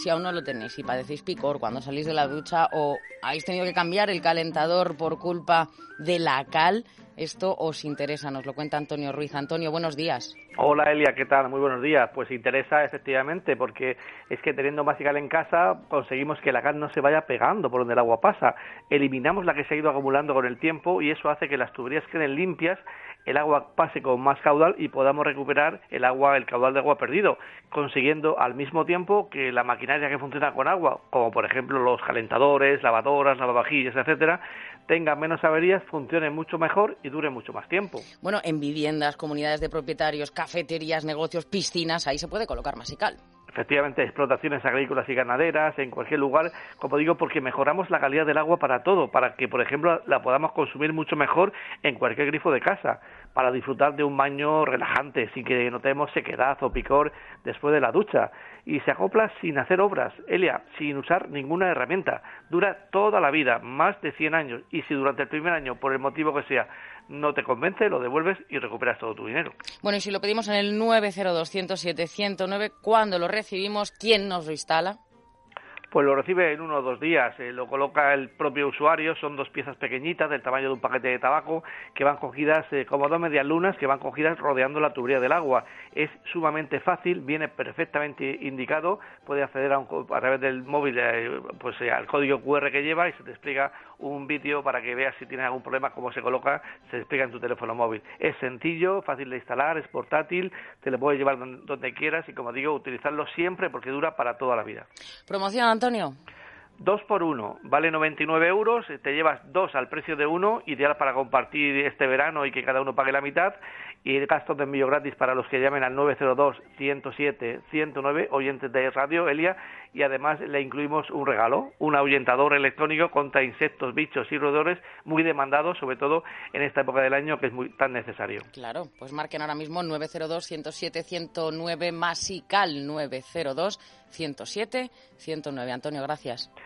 A: Si aún no lo tenéis y padecéis picor cuando salís de la ducha o habéis tenido que cambiar el calentador por culpa de la cal, esto os interesa, nos lo cuenta Antonio Ruiz. Antonio, buenos días.
E: Hola Elia, ¿qué tal? Muy buenos días. Pues interesa efectivamente porque es que teniendo masical en casa conseguimos que la cal no se vaya pegando por donde el agua pasa. Eliminamos la que se ha ido acumulando con el tiempo y eso hace que las tuberías queden limpias el agua pase con más caudal y podamos recuperar el agua, el caudal de agua perdido, consiguiendo al mismo tiempo que la maquinaria que funciona con agua, como por ejemplo los calentadores, lavadoras, lavavajillas, etcétera, tenga menos averías, funcione mucho mejor y dure mucho más tiempo.
A: Bueno, en viviendas, comunidades de propietarios, cafeterías, negocios, piscinas, ahí se puede colocar masical
E: efectivamente explotaciones agrícolas y ganaderas, en cualquier lugar, como digo, porque mejoramos la calidad del agua para todo, para que, por ejemplo, la podamos consumir mucho mejor en cualquier grifo de casa, para disfrutar de un baño relajante, sin que notemos sequedad o picor después de la ducha. Y se acopla sin hacer obras, Elia, sin usar ninguna herramienta. Dura toda la vida, más de 100 años, y si durante el primer año, por el motivo que sea, no te convence, lo devuelves y recuperas todo tu dinero.
A: Bueno, y si lo pedimos en el 902-107-109, ¿cuándo lo recibimos? ¿Quién nos lo instala?
E: Pues lo recibe en uno o dos días, eh, lo coloca el propio usuario, son dos piezas pequeñitas del tamaño de un paquete de tabaco que van cogidas eh, como dos medias lunas que van cogidas rodeando la tubería del agua. Es sumamente fácil, viene perfectamente indicado, puede acceder a, través del móvil eh, pues al código QR que lleva y se te explica un vídeo para que veas si tienes algún problema, cómo se coloca, se explica en tu teléfono móvil. Es sencillo, fácil de instalar, es portátil, te lo puedes llevar donde, quieras y como digo, utilizarlo siempre porque dura para toda la vida.
A: Promoción, Antonio.
E: Dos por uno, vale 99 euros, te llevas dos al precio de uno, ideal para compartir este verano y que cada uno pague la mitad, y el gasto de envío gratis para los que llamen al 902-107-109, oyentes de radio, Elia, y además le incluimos un regalo, un ahuyentador electrónico contra insectos, bichos y roedores muy demandados, sobre todo en esta época del año que es muy tan necesario.
A: Claro, pues marquen ahora mismo 902-107-109 Masical 902-107-109. Antonio, gracias.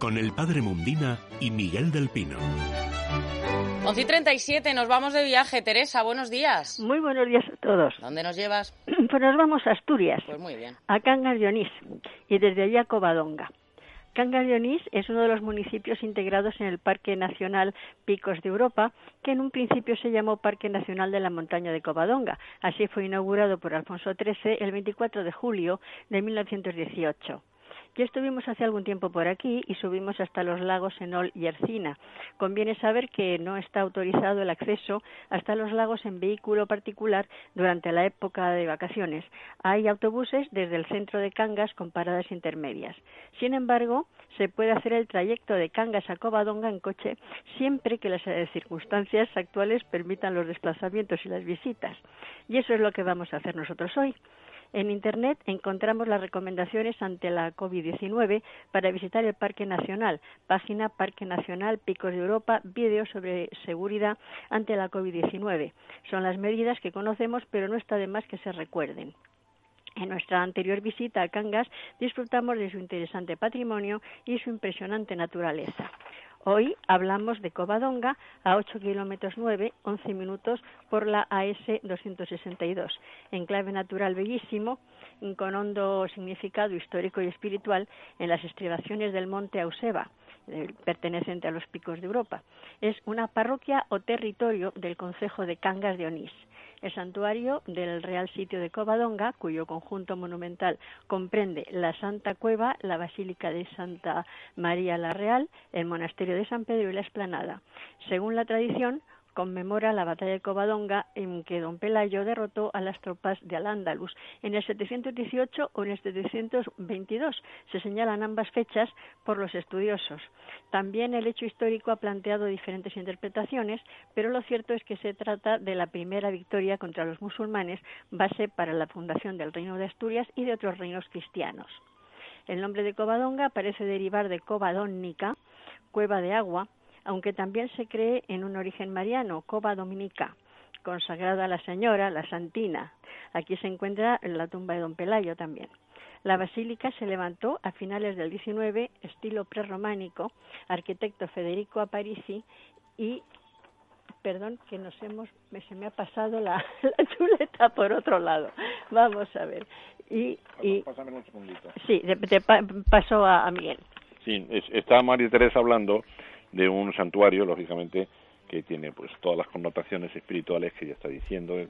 D: con el padre Mundina y Miguel del Pino.
A: 11 y 37, nos vamos de viaje. Teresa, buenos días.
F: Muy buenos días a todos.
A: ¿Dónde nos llevas?
F: Pues nos vamos a Asturias.
A: Pues muy bien.
F: A Cangas de Onís y desde allí a Covadonga. Cangas de Onís es uno de los municipios integrados en el Parque Nacional Picos de Europa, que en un principio se llamó Parque Nacional de la Montaña de Covadonga. Así fue inaugurado por Alfonso XIII el 24 de julio de 1918. Ya estuvimos hace algún tiempo por aquí y subimos hasta los lagos Enol y Ercina. Conviene saber que no está autorizado el acceso hasta los lagos en vehículo particular durante la época de vacaciones. Hay autobuses desde el centro de Cangas con paradas intermedias. Sin embargo, se puede hacer el trayecto de Cangas a Covadonga en coche siempre que las eh, circunstancias actuales permitan los desplazamientos y las visitas. Y eso es lo que vamos a hacer nosotros hoy. En Internet encontramos las recomendaciones ante la COVID-19 para visitar el Parque Nacional, página Parque Nacional Picos de Europa, vídeo sobre seguridad ante la COVID-19. Son las medidas que conocemos, pero no está de más que se recuerden. En nuestra anterior visita a Cangas disfrutamos de su interesante patrimonio y su impresionante naturaleza. Hoy hablamos de Covadonga a 8 kilómetros 9, 11 minutos por la AS 262, enclave natural bellísimo con hondo significado histórico y espiritual en las estribaciones del monte Auseba, eh, perteneciente a los picos de Europa. Es una parroquia o territorio del concejo de Cangas de Onís el santuario del Real Sitio de Covadonga, cuyo conjunto monumental comprende la Santa Cueva, la Basílica de Santa María la Real, el Monasterio de San Pedro y la Esplanada. Según la tradición, conmemora la batalla de Covadonga en que don Pelayo derrotó a las tropas de Al-Ándalus. En el 718 o en el 722 se señalan ambas fechas por los estudiosos. También el hecho histórico ha planteado diferentes interpretaciones, pero lo cierto es que se trata de la primera victoria contra los musulmanes, base para la fundación del Reino de Asturias y de otros reinos cristianos. El nombre de Covadonga parece derivar de Covadónica, cueva de agua, aunque también se cree en un origen mariano, Cova Dominica, consagrada a la Señora, la Santina. Aquí se encuentra la tumba de Don Pelayo también. La basílica se levantó a finales del XIX, estilo prerrománico, arquitecto Federico Aparici y perdón que nos hemos se me ha pasado la, chuleta por otro lado vamos a ver y, y un segundito. sí te, paso a, Miguel
B: sí está María Teresa hablando de un santuario, lógicamente, que tiene pues todas las connotaciones espirituales que ya está diciendo, el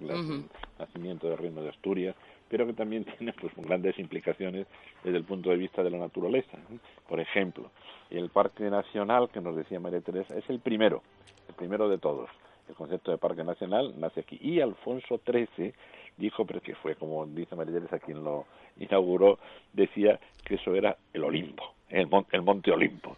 B: nacimiento del reino de Asturias, pero que también tiene pues grandes implicaciones desde el punto de vista de la naturaleza. Por ejemplo, el Parque Nacional que nos decía María Teresa es el primero, el primero de todos. El concepto de Parque Nacional nace aquí y Alfonso XIII dijo, pero que fue como dice María Teresa quien lo inauguró, decía que eso era el Olimpo, el, el Monte Olimpo.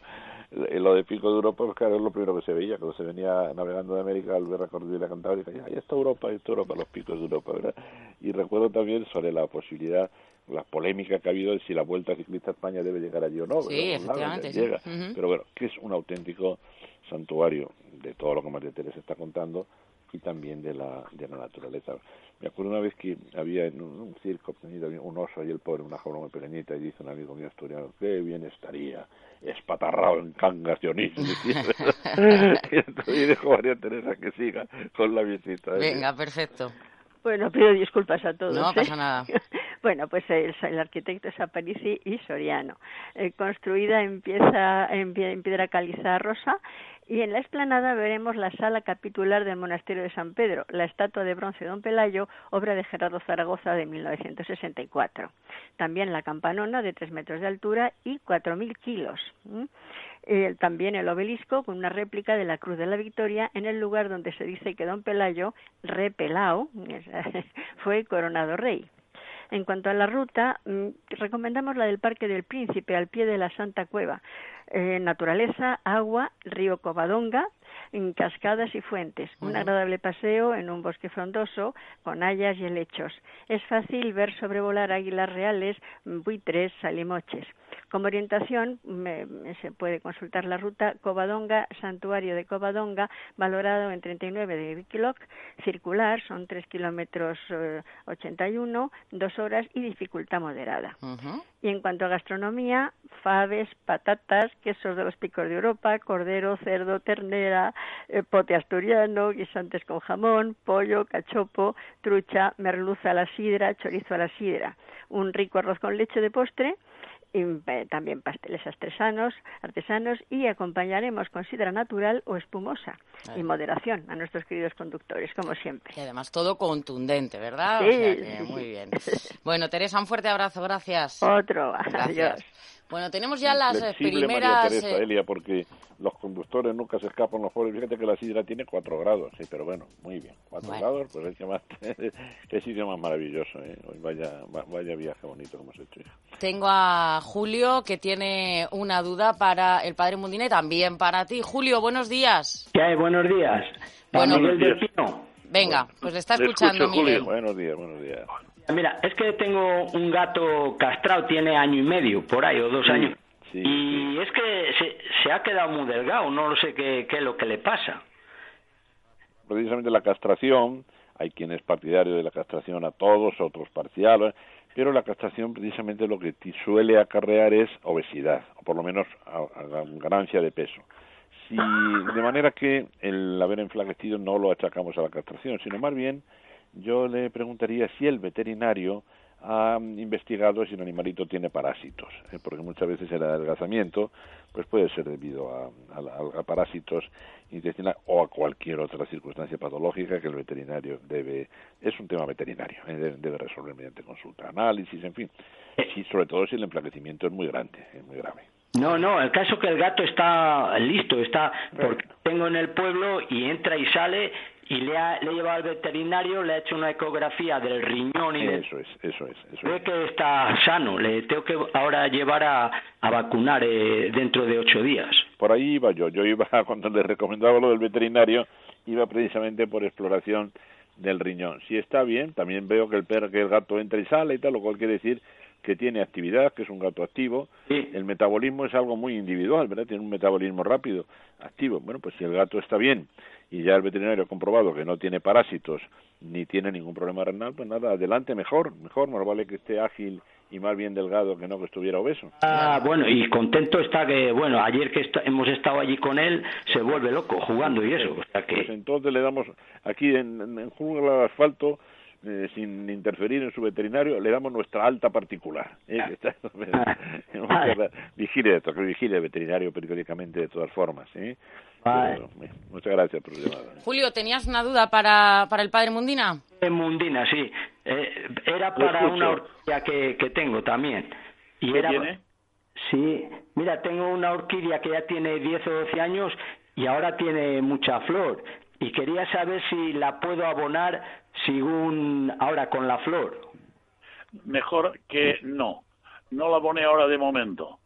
B: Lo de Pico de Europa, pues claro, es lo primero que se veía, cuando se venía navegando de América al ver la cordillera cantábrica, ya, ya está Europa, ya está Europa, los picos de Europa, ¿verdad? Y recuerdo también sobre la posibilidad la polémica que ha habido de si la Vuelta Ciclista a España debe llegar allí o no.
A: Sí, efectivamente.
B: Llega. Pero bueno, que es un auténtico santuario de todo lo que María Teresa está contando y también de la, de la naturaleza. Me acuerdo una vez que había en un, circo un oso y el pobre, una jaula muy pequeñita, y dice un amigo mío asturiano, qué bien estaría espatarrado en cangas Dionisio. y dejo a María Teresa que siga con la visita.
A: Venga, perfecto.
F: Bueno, pido disculpas a todos.
A: No
F: ¿eh?
A: pasa nada.
F: Bueno, pues el, el arquitecto es Aparici y Soriano. Eh, construida en, pieza, en, en piedra caliza rosa y en la explanada veremos la sala capitular del Monasterio de San Pedro, la estatua de bronce de Don Pelayo, obra de Gerardo Zaragoza de 1964. También la campanona de tres metros de altura y 4.000 kilos. Eh, también el obelisco con una réplica de la Cruz de la Victoria en el lugar donde se dice que Don Pelayo, re Pelao, fue coronado rey. En cuanto a la ruta, recomendamos la del Parque del Príncipe, al pie de la Santa Cueva. Eh, naturaleza, agua, río Covadonga, en cascadas y fuentes. Un agradable paseo en un bosque frondoso con hayas y helechos. Es fácil ver sobrevolar águilas reales, buitres, salimoches. Como orientación me, se puede consultar la ruta Covadonga, Santuario de Covadonga, valorado en 39 de Wikiloc, circular, son 3 kilómetros eh, 81, dos horas y dificultad moderada.
A: Uh -huh.
F: Y en cuanto a gastronomía, faves, patatas, quesos de los picos de Europa, cordero, cerdo, ternera, eh, pote asturiano, guisantes con jamón, pollo, cachopo, trucha, merluza a la sidra, chorizo a la sidra, un rico arroz con leche de postre, y también pasteles artesanos, artesanos y acompañaremos con sidra natural o espumosa
A: Ay.
F: y moderación a nuestros queridos conductores, como siempre.
A: Y además todo contundente, ¿verdad?
F: Sí,
A: o sea que,
F: sí.
A: muy bien. Bueno, Teresa, un fuerte abrazo, gracias.
F: Otro,
A: Gracias.
F: adiós.
A: Bueno, tenemos ya las eh,
B: Flexible, María
A: primeras...
B: Teresa,
A: eh,
B: Elia, porque los conductores nunca se escapan los pobres. Fíjate que la sidra tiene cuatro grados, sí, pero bueno, muy bien. Cuatro
A: Bueno.
B: grados, pues es que más, qué sitio más maravilloso, ¿eh? Hoy Vaya, va- vaya viaje bonito que hemos hecho.
A: Tengo a Julio que tiene una duda para el padre Mundina y también para ti. Julio, buenos días.
G: ¿Qué hay? Buenos días.
A: Bueno,
B: buenos
G: Pino.
A: Venga, pues le está escuchando
B: escucho,
A: Miguel.
B: Julio. Buenos días, buenos días.
G: Mira, es que tengo un gato castrado, tiene año y medio, por ahí, o dos
B: Sí,
G: años.
B: sí,
G: y es que se, se ha quedado muy delgado, no lo sé qué, qué es lo que le pasa.
B: precisamente la castración, hay quienes partidarios de la castración a todos, otros parciales, pero la castración precisamente lo que suele acarrear es obesidad, o por lo menos a, a ganancia de peso. Si, de manera que el haber enflaquecido no lo achacamos a la castración, sino más bien yo le preguntaría si el veterinario ha investigado si el animalito tiene parásitos, ¿eh? porque muchas veces el adelgazamiento pues puede ser debido a, a- a parásitos intestinales o a cualquier otra circunstancia patológica que el veterinario debe, es un tema veterinario, ¿eh? debe, debe resolver mediante consulta, análisis, en fin, y sobre todo si el enflaquecimiento es muy grande, es muy grave.
G: No, no, el caso que el gato está listo, está porque tengo en el pueblo y entra y sale y le, ha, le he llevado al veterinario, le ha hecho una ecografía del riñón y de
B: Eso es, eso es, eso
G: Ve
B: es.
G: que está sano, le tengo que ahora llevar a, a vacunar eh, dentro de ocho días.
B: Por ahí iba yo, yo iba, cuando le recomendaba lo del veterinario, iba precisamente por exploración del riñón. Si está bien, también veo que el perro, que el gato entra y sale y tal, lo cual quiere decir que tiene actividad, que es un gato activo. El metabolismo es algo muy individual, ¿verdad? Tiene un metabolismo rápido, activo. Bueno, pues si el gato está bien y ya el veterinario ha comprobado que no tiene parásitos ni tiene ningún problema renal, pues nada, adelante, mejor, mejor, más vale que esté ágil y más bien delgado que no que estuviera obeso.
G: Ah, bueno, y contento está que, bueno, ayer que hemos estado allí con él, se vuelve loco jugando y eso. O sea
B: Pues
G: que,
B: entonces le damos aquí en, en, en Jungla de Asfalto, eh, sin interferir en su veterinario, le damos nuestra alta particular. ¿eh? Que está- vigile, esto, que vigile el veterinario periódicamente de todas formas. ¿eh?
G: Vale.
B: Pero, eh, muchas gracias por su llamada.
A: Julio, ¿tenías una duda para, para el padre Mundina?
G: en Mundina, sí. Eh, era para una orquídea que, que tengo también. Y
C: ¿Qué
G: era,
C: tiene?
G: Sí, mira, tengo una orquídea que ya tiene 10 o 12 años y ahora tiene mucha flor. Y quería saber si la puedo abonar según ahora con la flor.
C: Mejor que no. No la abone ahora de momento,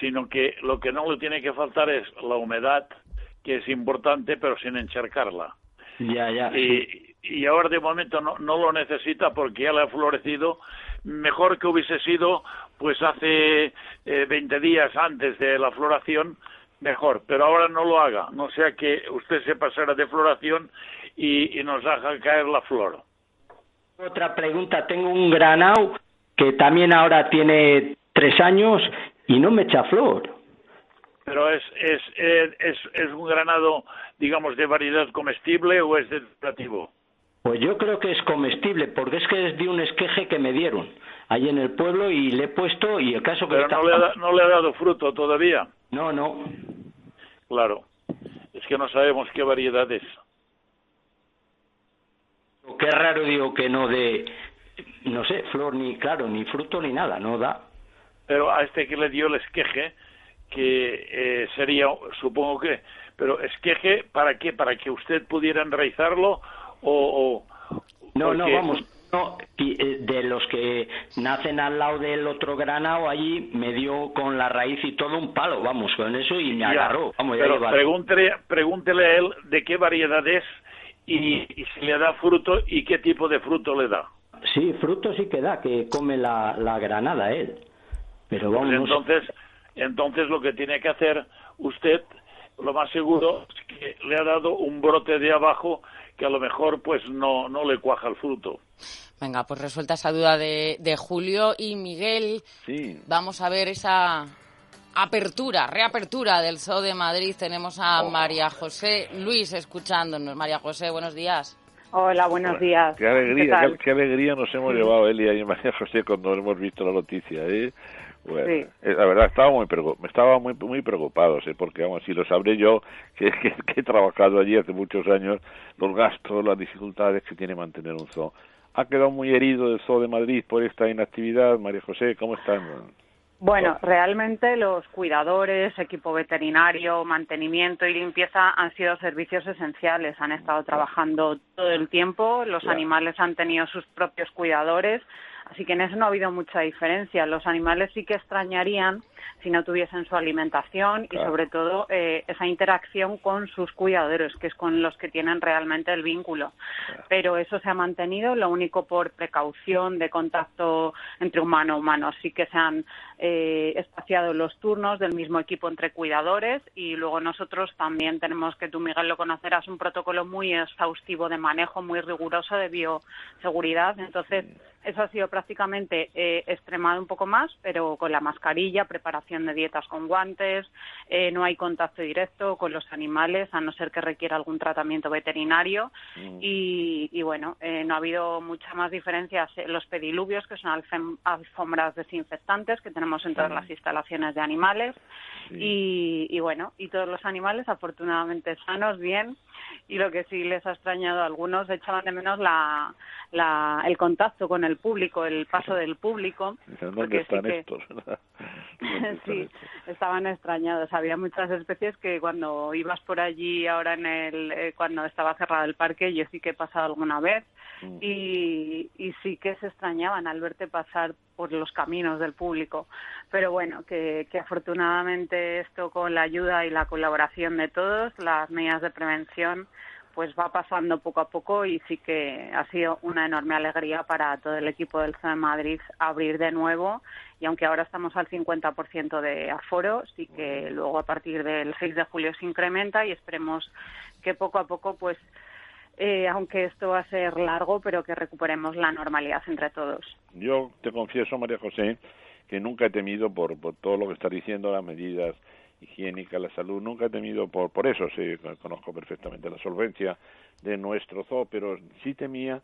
C: sino que lo que no le tiene que faltar es la humedad, que es importante, pero sin encharcarla.
G: Ya, ya.
C: Y, y ahora de momento no, no lo necesita porque ya le ha florecido. Mejor que hubiese sido pues hace eh, 20 días antes de la floración, mejor, pero ahora no lo haga, no sea que usted se pasara de floración y, y nos haga caer la flor.
G: Otra pregunta, tengo un granado que también ahora tiene tres años y no me echa flor.
C: Pero es, es, es, es, es un granado, digamos, de variedad comestible o es de decorativo.
G: Pues yo creo que es comestible, porque es que es de un esqueje que me dieron ahí en el pueblo y le he puesto y el caso que
C: Pero
G: está...
C: no le, ha, no le ha dado fruto todavía.
G: No, no.
C: Claro. Es que no sabemos qué variedad es.
G: Qué raro digo que no de, no sé, flor ni, claro, ni fruto ni nada, no da.
C: Pero a este que le dio el esqueje, que eh, sería, supongo que, pero esqueje, ¿para qué? ¿Para que usted pudiera enraizarlo o...? o
G: No, no,
C: porque-
G: vamos, no, de los que nacen al lado del otro granado allí me dio con la raíz y todo un palo, vamos, con eso y me
C: Ya,
G: agarró. Vamos,
C: pero pregúntele, pregúntele a él de qué variedad es y, y si le da fruto y qué tipo de fruto le da.
G: Sí, fruto sí que da, que come la, la granada él. Pero
C: Pues
G: vamos,
C: entonces, entonces lo que tiene que hacer usted, lo más seguro es que le ha dado un brote de abajo que a lo mejor pues no, no le cuaja el fruto.
A: Venga, pues resuelta esa duda de, de Julio y Miguel.
B: Sí.
A: Vamos a ver esa apertura, reapertura del Zoo de Madrid. Tenemos a
B: Oh.
A: María José Luis escuchándonos. María José, buenos días.
H: Hola, buenos días.
B: Qué alegría,
H: ¿Qué tal?
B: qué, qué alegría nos hemos llevado Elia y María José cuando hemos visto la noticia, ¿eh? Bueno,
H: Sí.
B: eh, la verdad estaba muy estaba muy muy preocupados, ¿eh? porque vamos, si lo sabré yo que, que, que he trabajado allí hace muchos años, los gastos, las dificultades que tiene mantener un zoo. Ha quedado muy herido el zoo de Madrid por esta inactividad, María José, ¿cómo están?
H: Bueno, realmente los cuidadores, equipo veterinario, mantenimiento y limpieza han sido servicios esenciales. Han estado trabajando todo el tiempo, los
I: Claro.
H: animales han tenido sus propios cuidadores, así que en eso no ha habido mucha diferencia. Los animales sí que extrañarían si no tuviesen su alimentación y sobre todo eh, esa interacción con sus cuidadores, que es con los que tienen realmente el vínculo. Pero eso se ha mantenido, lo único por precaución de contacto entre humano humano. Sí que se han eh, espaciado los turnos del mismo equipo entre cuidadores y luego nosotros también tenemos, que tú Miguel lo conocerás, un protocolo muy exhaustivo de manejo, muy riguroso de bioseguridad. Entonces, eso ha sido prácticamente eh, extremado un poco más, pero con la mascarilla, preparación de dietas con guantes, eh, no hay contacto directo con los animales, a no ser que requiera algún tratamiento veterinario. Y, y bueno, eh, no ha habido mucha más diferencia. Los pediluvios, que son alfem- alfombras desinfectantes que tenemos en todas
I: Sí.
H: las instalaciones de animales. Y, y bueno, y todos los animales afortunadamente sanos, bien. Y lo que sí les ha extrañado a algunos, echaban de menos la, la, el contacto con el público, el paso del público.
B: ¿Dónde
H: sí que-
B: estos? ¿verdad? ¿Dónde están
H: sí, estaban extrañados. Había muchas especies que cuando ibas por allí ahora en el, eh, cuando estaba cerrado el parque, yo sí que he pasado alguna vez
B: Mm.
H: y, y sí que se extrañaban al verte pasar por los caminos del público. Pero bueno, que, que afortunadamente esto con la ayuda y la colaboración de todos, las medidas de prevención, pues va pasando poco a poco y sí que ha sido una enorme alegría para todo el equipo del de Madrid abrir de nuevo y aunque ahora estamos al 50% de aforo, sí que luego a partir del 6 de julio se incrementa y esperemos que poco a poco pues eh, aunque esto va a ser largo, pero que recuperemos la normalidad entre todos.
B: Yo te confieso, María José, que nunca he temido por, por todo lo que está diciendo, las medidas higiénicas, la salud, nunca he temido por, por eso, sí, conozco perfectamente la solvencia de nuestro zoo, pero sí temía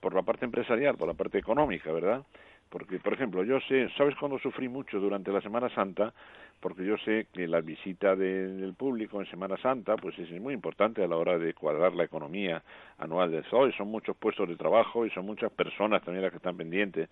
B: por la parte empresarial, por la parte económica, ¿verdad? Porque, por ejemplo, yo sé, ¿sabes cuándo sufrí mucho durante la Semana Santa? Porque yo sé que la visita de- del público en Semana Santa, pues es muy importante a la hora de cuadrar la economía anual del zoo, y son muchos puestos de trabajo y son muchas personas también las que están pendientes.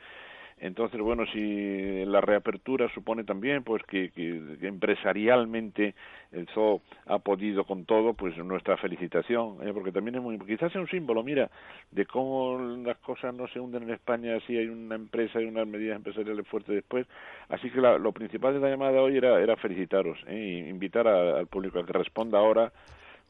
B: Entonces, bueno, si la reapertura supone también pues que, que, empresarialmente el zoo ha podido con todo, pues nuestra felicitación, ¿eh? porque también es muy, quizás es un símbolo, mira, de cómo las cosas no se hunden en España si hay una empresa y unas medidas empresariales fuertes después. Así que lo principal de la llamada hoy era, era felicitaros, ¿eh? e invitar al público a que responda ahora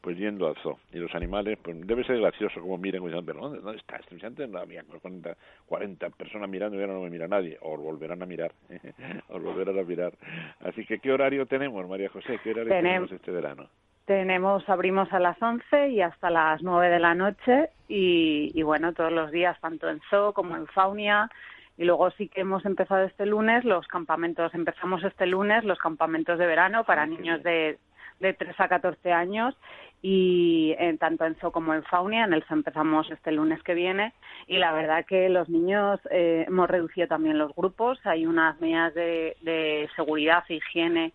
B: pues yendo al zoo. Y los animales, pues debe ser gracioso como miren, dicen, pero ¿dónde, dónde está este no había 40, 40 personas mirando y ahora no me mira nadie. O volverán a mirar, o volverán a mirar. Así que, ¿qué horario tenemos, María José? ¿Qué horario tenemos, este verano?
H: Tenemos, abrimos a las 11 y hasta las 9 de la noche y, y bueno, todos los días, tanto en zoo como en Faunia, y luego sí que hemos empezado este lunes los campamentos, empezamos este lunes los campamentos de verano para ah, niños de, de 3 a 14 años y en, tanto en Zoo como en Faunia, en el Zoo empezamos este lunes que viene y la verdad que los niños eh, hemos reducido también los grupos, hay unas medidas de, de seguridad e higiene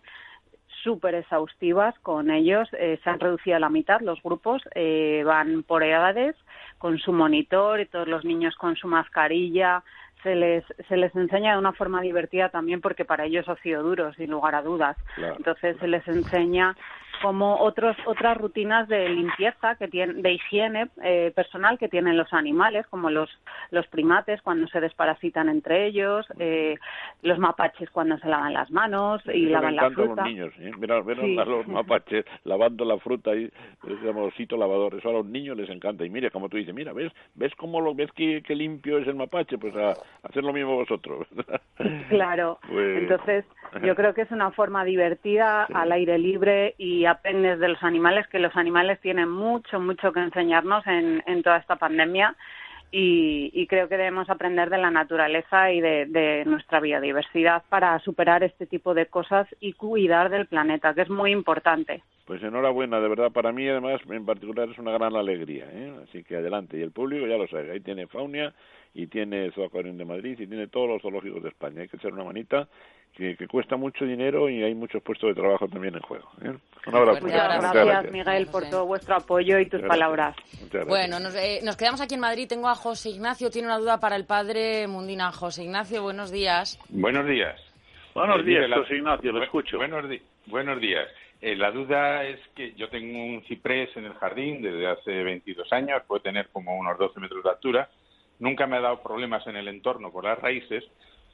H: súper exhaustivas con ellos, eh, se han reducido a la mitad los grupos, eh, van por edades con su monitor y todos los niños con su mascarilla, se les, se les enseña de una forma divertida también porque para ellos ha sido duro, sin lugar a dudas. Entonces se les enseña como otros, otras rutinas de limpieza que tienen, de higiene eh, personal que tienen los animales, como los, los primates cuando se desparasitan entre ellos, eh, los mapaches cuando se lavan las manos y lavan la fruta.
B: los niños, ¿eh? a los mapaches lavando la fruta y ese amorcito lavador, eso a los niños les encanta. Y mira, como tú dices, mira, ¿ves ves cómo lo ves que, limpio es el mapache? Pues a, hacer lo mismo vosotros.
H: claro, pues entonces yo creo que es una forma divertida, al aire libre y aprendes de los animales, que los animales tienen mucho, mucho que enseñarnos en, en toda esta pandemia y, y, creo que debemos aprender de la naturaleza y de, de, nuestra biodiversidad para superar este tipo de cosas y cuidar del planeta, que es muy importante.
B: Pues enhorabuena, de verdad, para mí además en particular es una gran alegría, ¿eh? así que adelante. Y el público ya lo sabe, ahí tiene Faunia y tiene Zoaquarium de Madrid y tiene todos los zoológicos de España. Hay que echar una manita que, cuesta mucho dinero y hay muchos puestos de trabajo también en juego. ¿eh?
H: Un abrazo. Muchas gracias, Miguel, por todo vuestro apoyo y tus palabras.
A: Bueno, eh, nos, quedamos aquí en Madrid. Tengo a José Ignacio. Tiene una duda para el padre Mundina. José Ignacio, buenos días.
I: Buenos días.
C: Buenos eh, días, José Ignacio, lo escucho.
I: Buenos, buenos días. la duda es que yo tengo un ciprés en el jardín desde hace 22 años, puede tener como unos 12 metros de altura. Nunca me ha dado problemas en el entorno por las raíces,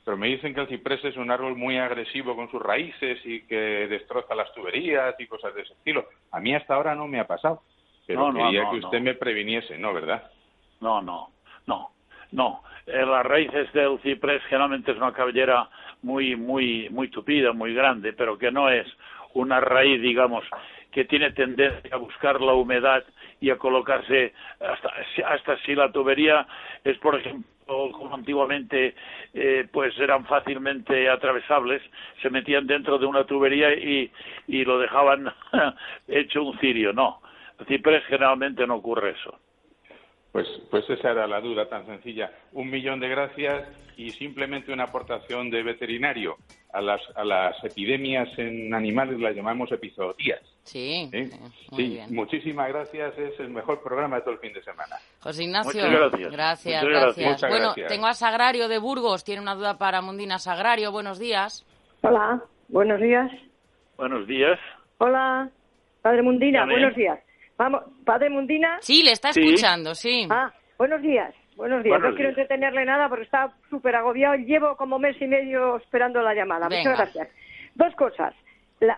I: pero me dicen que el ciprés es un árbol muy agresivo con sus raíces y que destroza las tuberías y cosas de ese estilo. A mí hasta ahora no me ha pasado, pero quería que usted me previniese, ¿no? ¿Verdad?
C: No, no, no, no. Eh, las raíces del ciprés generalmente es una cabellera muy, muy, muy tupida, muy grande, pero que no es una raíz, digamos, que tiene tendencia a buscar la humedad y a colocarse hasta, hasta si la tubería es, por ejemplo, como antiguamente eh, pues eran fácilmente atravesables, se metían dentro de una tubería y, y lo dejaban hecho un cirio. No, ciprés generalmente no ocurre eso.
I: Pues, pues esa era la duda tan sencilla. Un millón de gracias y simplemente una aportación de veterinario. A las, a las epidemias en animales las llamamos episodías.
A: Sí,
I: sí, muchísimas gracias. Es el mejor programa de todo el fin de semana.
A: José Ignacio,
C: gracias.
A: Gracias, gracias. Bueno, tengo a Sagrario de Burgos. Tiene una duda para Mundina Sagrario. Buenos días.
J: Hola, buenos días.
C: Buenos días.
J: Hola, Padre Mundina, buenos días. Vamos, Padre Mundina.
A: Sí, le está escuchando, sí.
J: Ah, buenos días. Buenos días. no quiero entretenerle nada porque está súper agobiado. Llevo como mes y medio esperando la llamada. Muchas gracias. Dos cosas.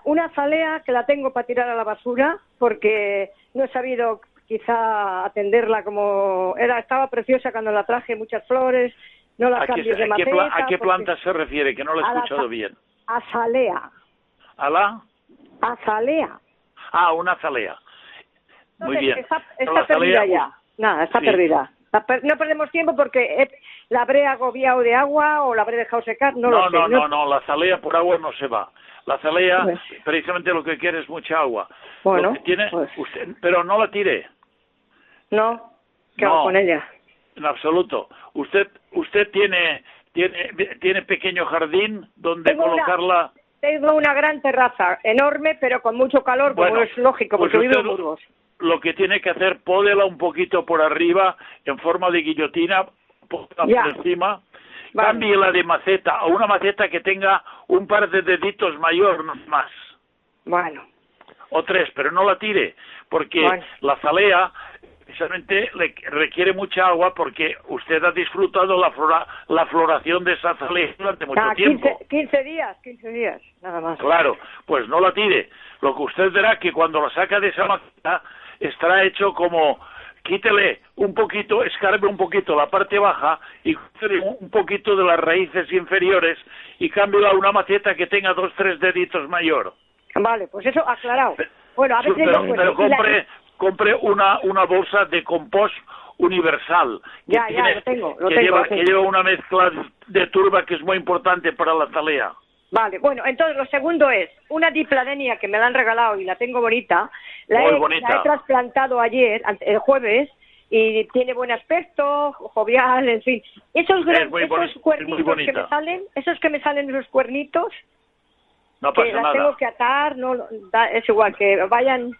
J: Una zalea que la tengo para tirar a la basura porque no he sabido quizá atenderla como era. Estaba preciosa cuando la traje, muchas flores. No la cambies de maceta.
C: ¿A qué planta se refiere? Que no la he escuchado bien.
J: Azalea.
C: ¿A la?
J: Azalea.
C: Ah, una azalea. Muy bien.
J: Está, perdida ya. Nada, está perdida. No perdemos tiempo porque la habré agobiado de agua o la habré dejado secar, no, lo sé.
C: No, no, no, la zalea por agua no se va. La zalea pues. precisamente lo que quiere es mucha agua.
J: Bueno,
C: tiene
J: pues.
C: usted, pero no la tire.
J: No, ¿qué hago con ella?
C: En absoluto. Usted usted tiene tiene tiene pequeño jardín donde colocarla.
J: tengo una gran terraza enorme, pero con mucho calor, como es lógico, porque pues vivo en Burgos
C: lo que tiene que hacer, pódela un poquito por arriba en forma de guillotina, por encima cambie la de maceta a una maceta que tenga un par de deditos mayor más.
J: Bueno.
C: O tres, pero no la tire, porque la zalea precisamente le requiere mucha agua porque usted ha disfrutado la, flora, la floración de esa zalea durante mucho
J: Ah,
C: tiempo.
J: 15, 15 días, 15 días, nada más.
C: Claro, pues no la tire. Lo que usted verá que cuando la saca de esa maceta estará hecho como quítele un poquito, escarbe un poquito la parte baja y quítele un poquito de las raíces inferiores y cámbiela a una maceta que tenga dos, tres deditos mayor.
J: Vale, pues eso aclarado. Bueno, a si
C: pero,
J: lo
C: pero compre, compre una, una bolsa de compost universal que,
J: Ya, ya, lo tengo, lo
C: que
J: tengo,
C: lleva,
J: lo
C: que lleva una mezcla de turba que es muy importante para la talea.
J: Vale, bueno, entonces lo segundo es una dipladenia que me la han regalado y la tengo bonita. La,
C: Muy
J: he,
C: bonita.
J: la he trasplantado ayer, el jueves, y tiene buen aspecto, jovial, en fin. Esos, gran- esos
C: es
J: cuernitos que me salen, esos que me salen esos cuernitos,
C: No
J: que las
C: nada.
J: tengo que atar, no, da- es igual, que vayan...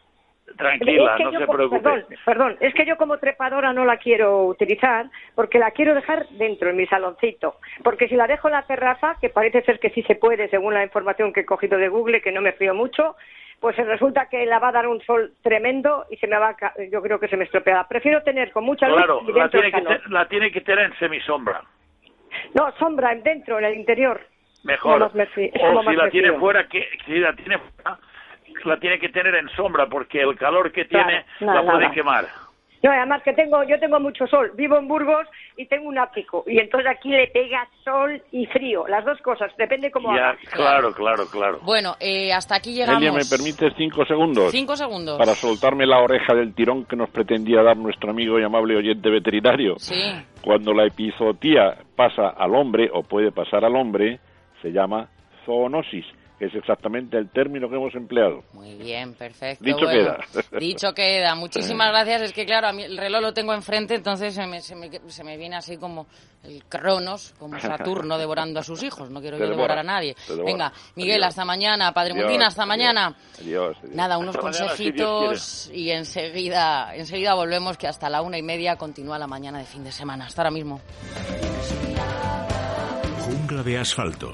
C: Tranquila,
J: Es que
C: no
J: yo
C: se
J: como-
C: preocupe.
J: Perdón, perdón, es que yo como trepadora no la quiero utilizar porque la quiero dejar dentro, en mi saloncito. Porque si la dejo en la terraza, que parece ser que sí se puede según la información que he cogido de Google, que no me fío mucho, pues resulta que la va a dar un sol tremendo y se me va a yo creo que se me estropeará. Prefiero tener con mucha luz
C: Claro,
J: y
C: la tiene, que
J: calor.
C: te- la tiene que tener en semisombra.
J: No, sombra dentro, en el interior.
C: Mejor.
J: Me
C: o si la tiene fuera, que si la tiene fuera, la tiene que tener en sombra porque el calor que
J: Claro,
C: tiene
J: nada,
C: la puede
J: nada.
C: quemar.
J: No, además que tengo, yo tengo mucho sol. Vivo en Burgos y tengo un ático. Y entonces aquí le pega sol y frío. Las dos cosas, depende cómo
C: Ya,
J: haga.
C: claro, claro, claro.
A: Bueno, eh, hasta aquí llegamos.
B: Elia, ¿me permites cinco segundos?
A: Cinco segundos.
B: Para soltarme la oreja del tirón que nos pretendía dar nuestro amigo y amable oyente veterinario.
A: Sí.
B: Cuando la epizootia pasa al hombre o puede pasar al hombre, se llama zoonosis, es exactamente el término que hemos empleado.
A: Muy bien, perfecto.
B: Dicho
A: bueno.
B: queda.
A: Dicho queda. Muchísimas gracias. Es que, claro, a mí el reloj lo tengo enfrente, entonces se me, se me, se me viene así como el Cronos, como Saturno devorando a sus hijos. No quiero yo devorar
B: devora,
A: a nadie. Venga, Miguel,
B: Adiós.
A: hasta mañana. Padre
B: Adiós,
A: Muntina, hasta
B: adiós.
A: mañana.
B: Adiós, adiós.
A: Nada, unos
C: Hasta mañana, si Dios
A: consejitos y enseguida, enseguida volvemos que hasta la una y media continúa la mañana de fin de semana. Hasta ahora mismo.
D: Jungla de asfalto.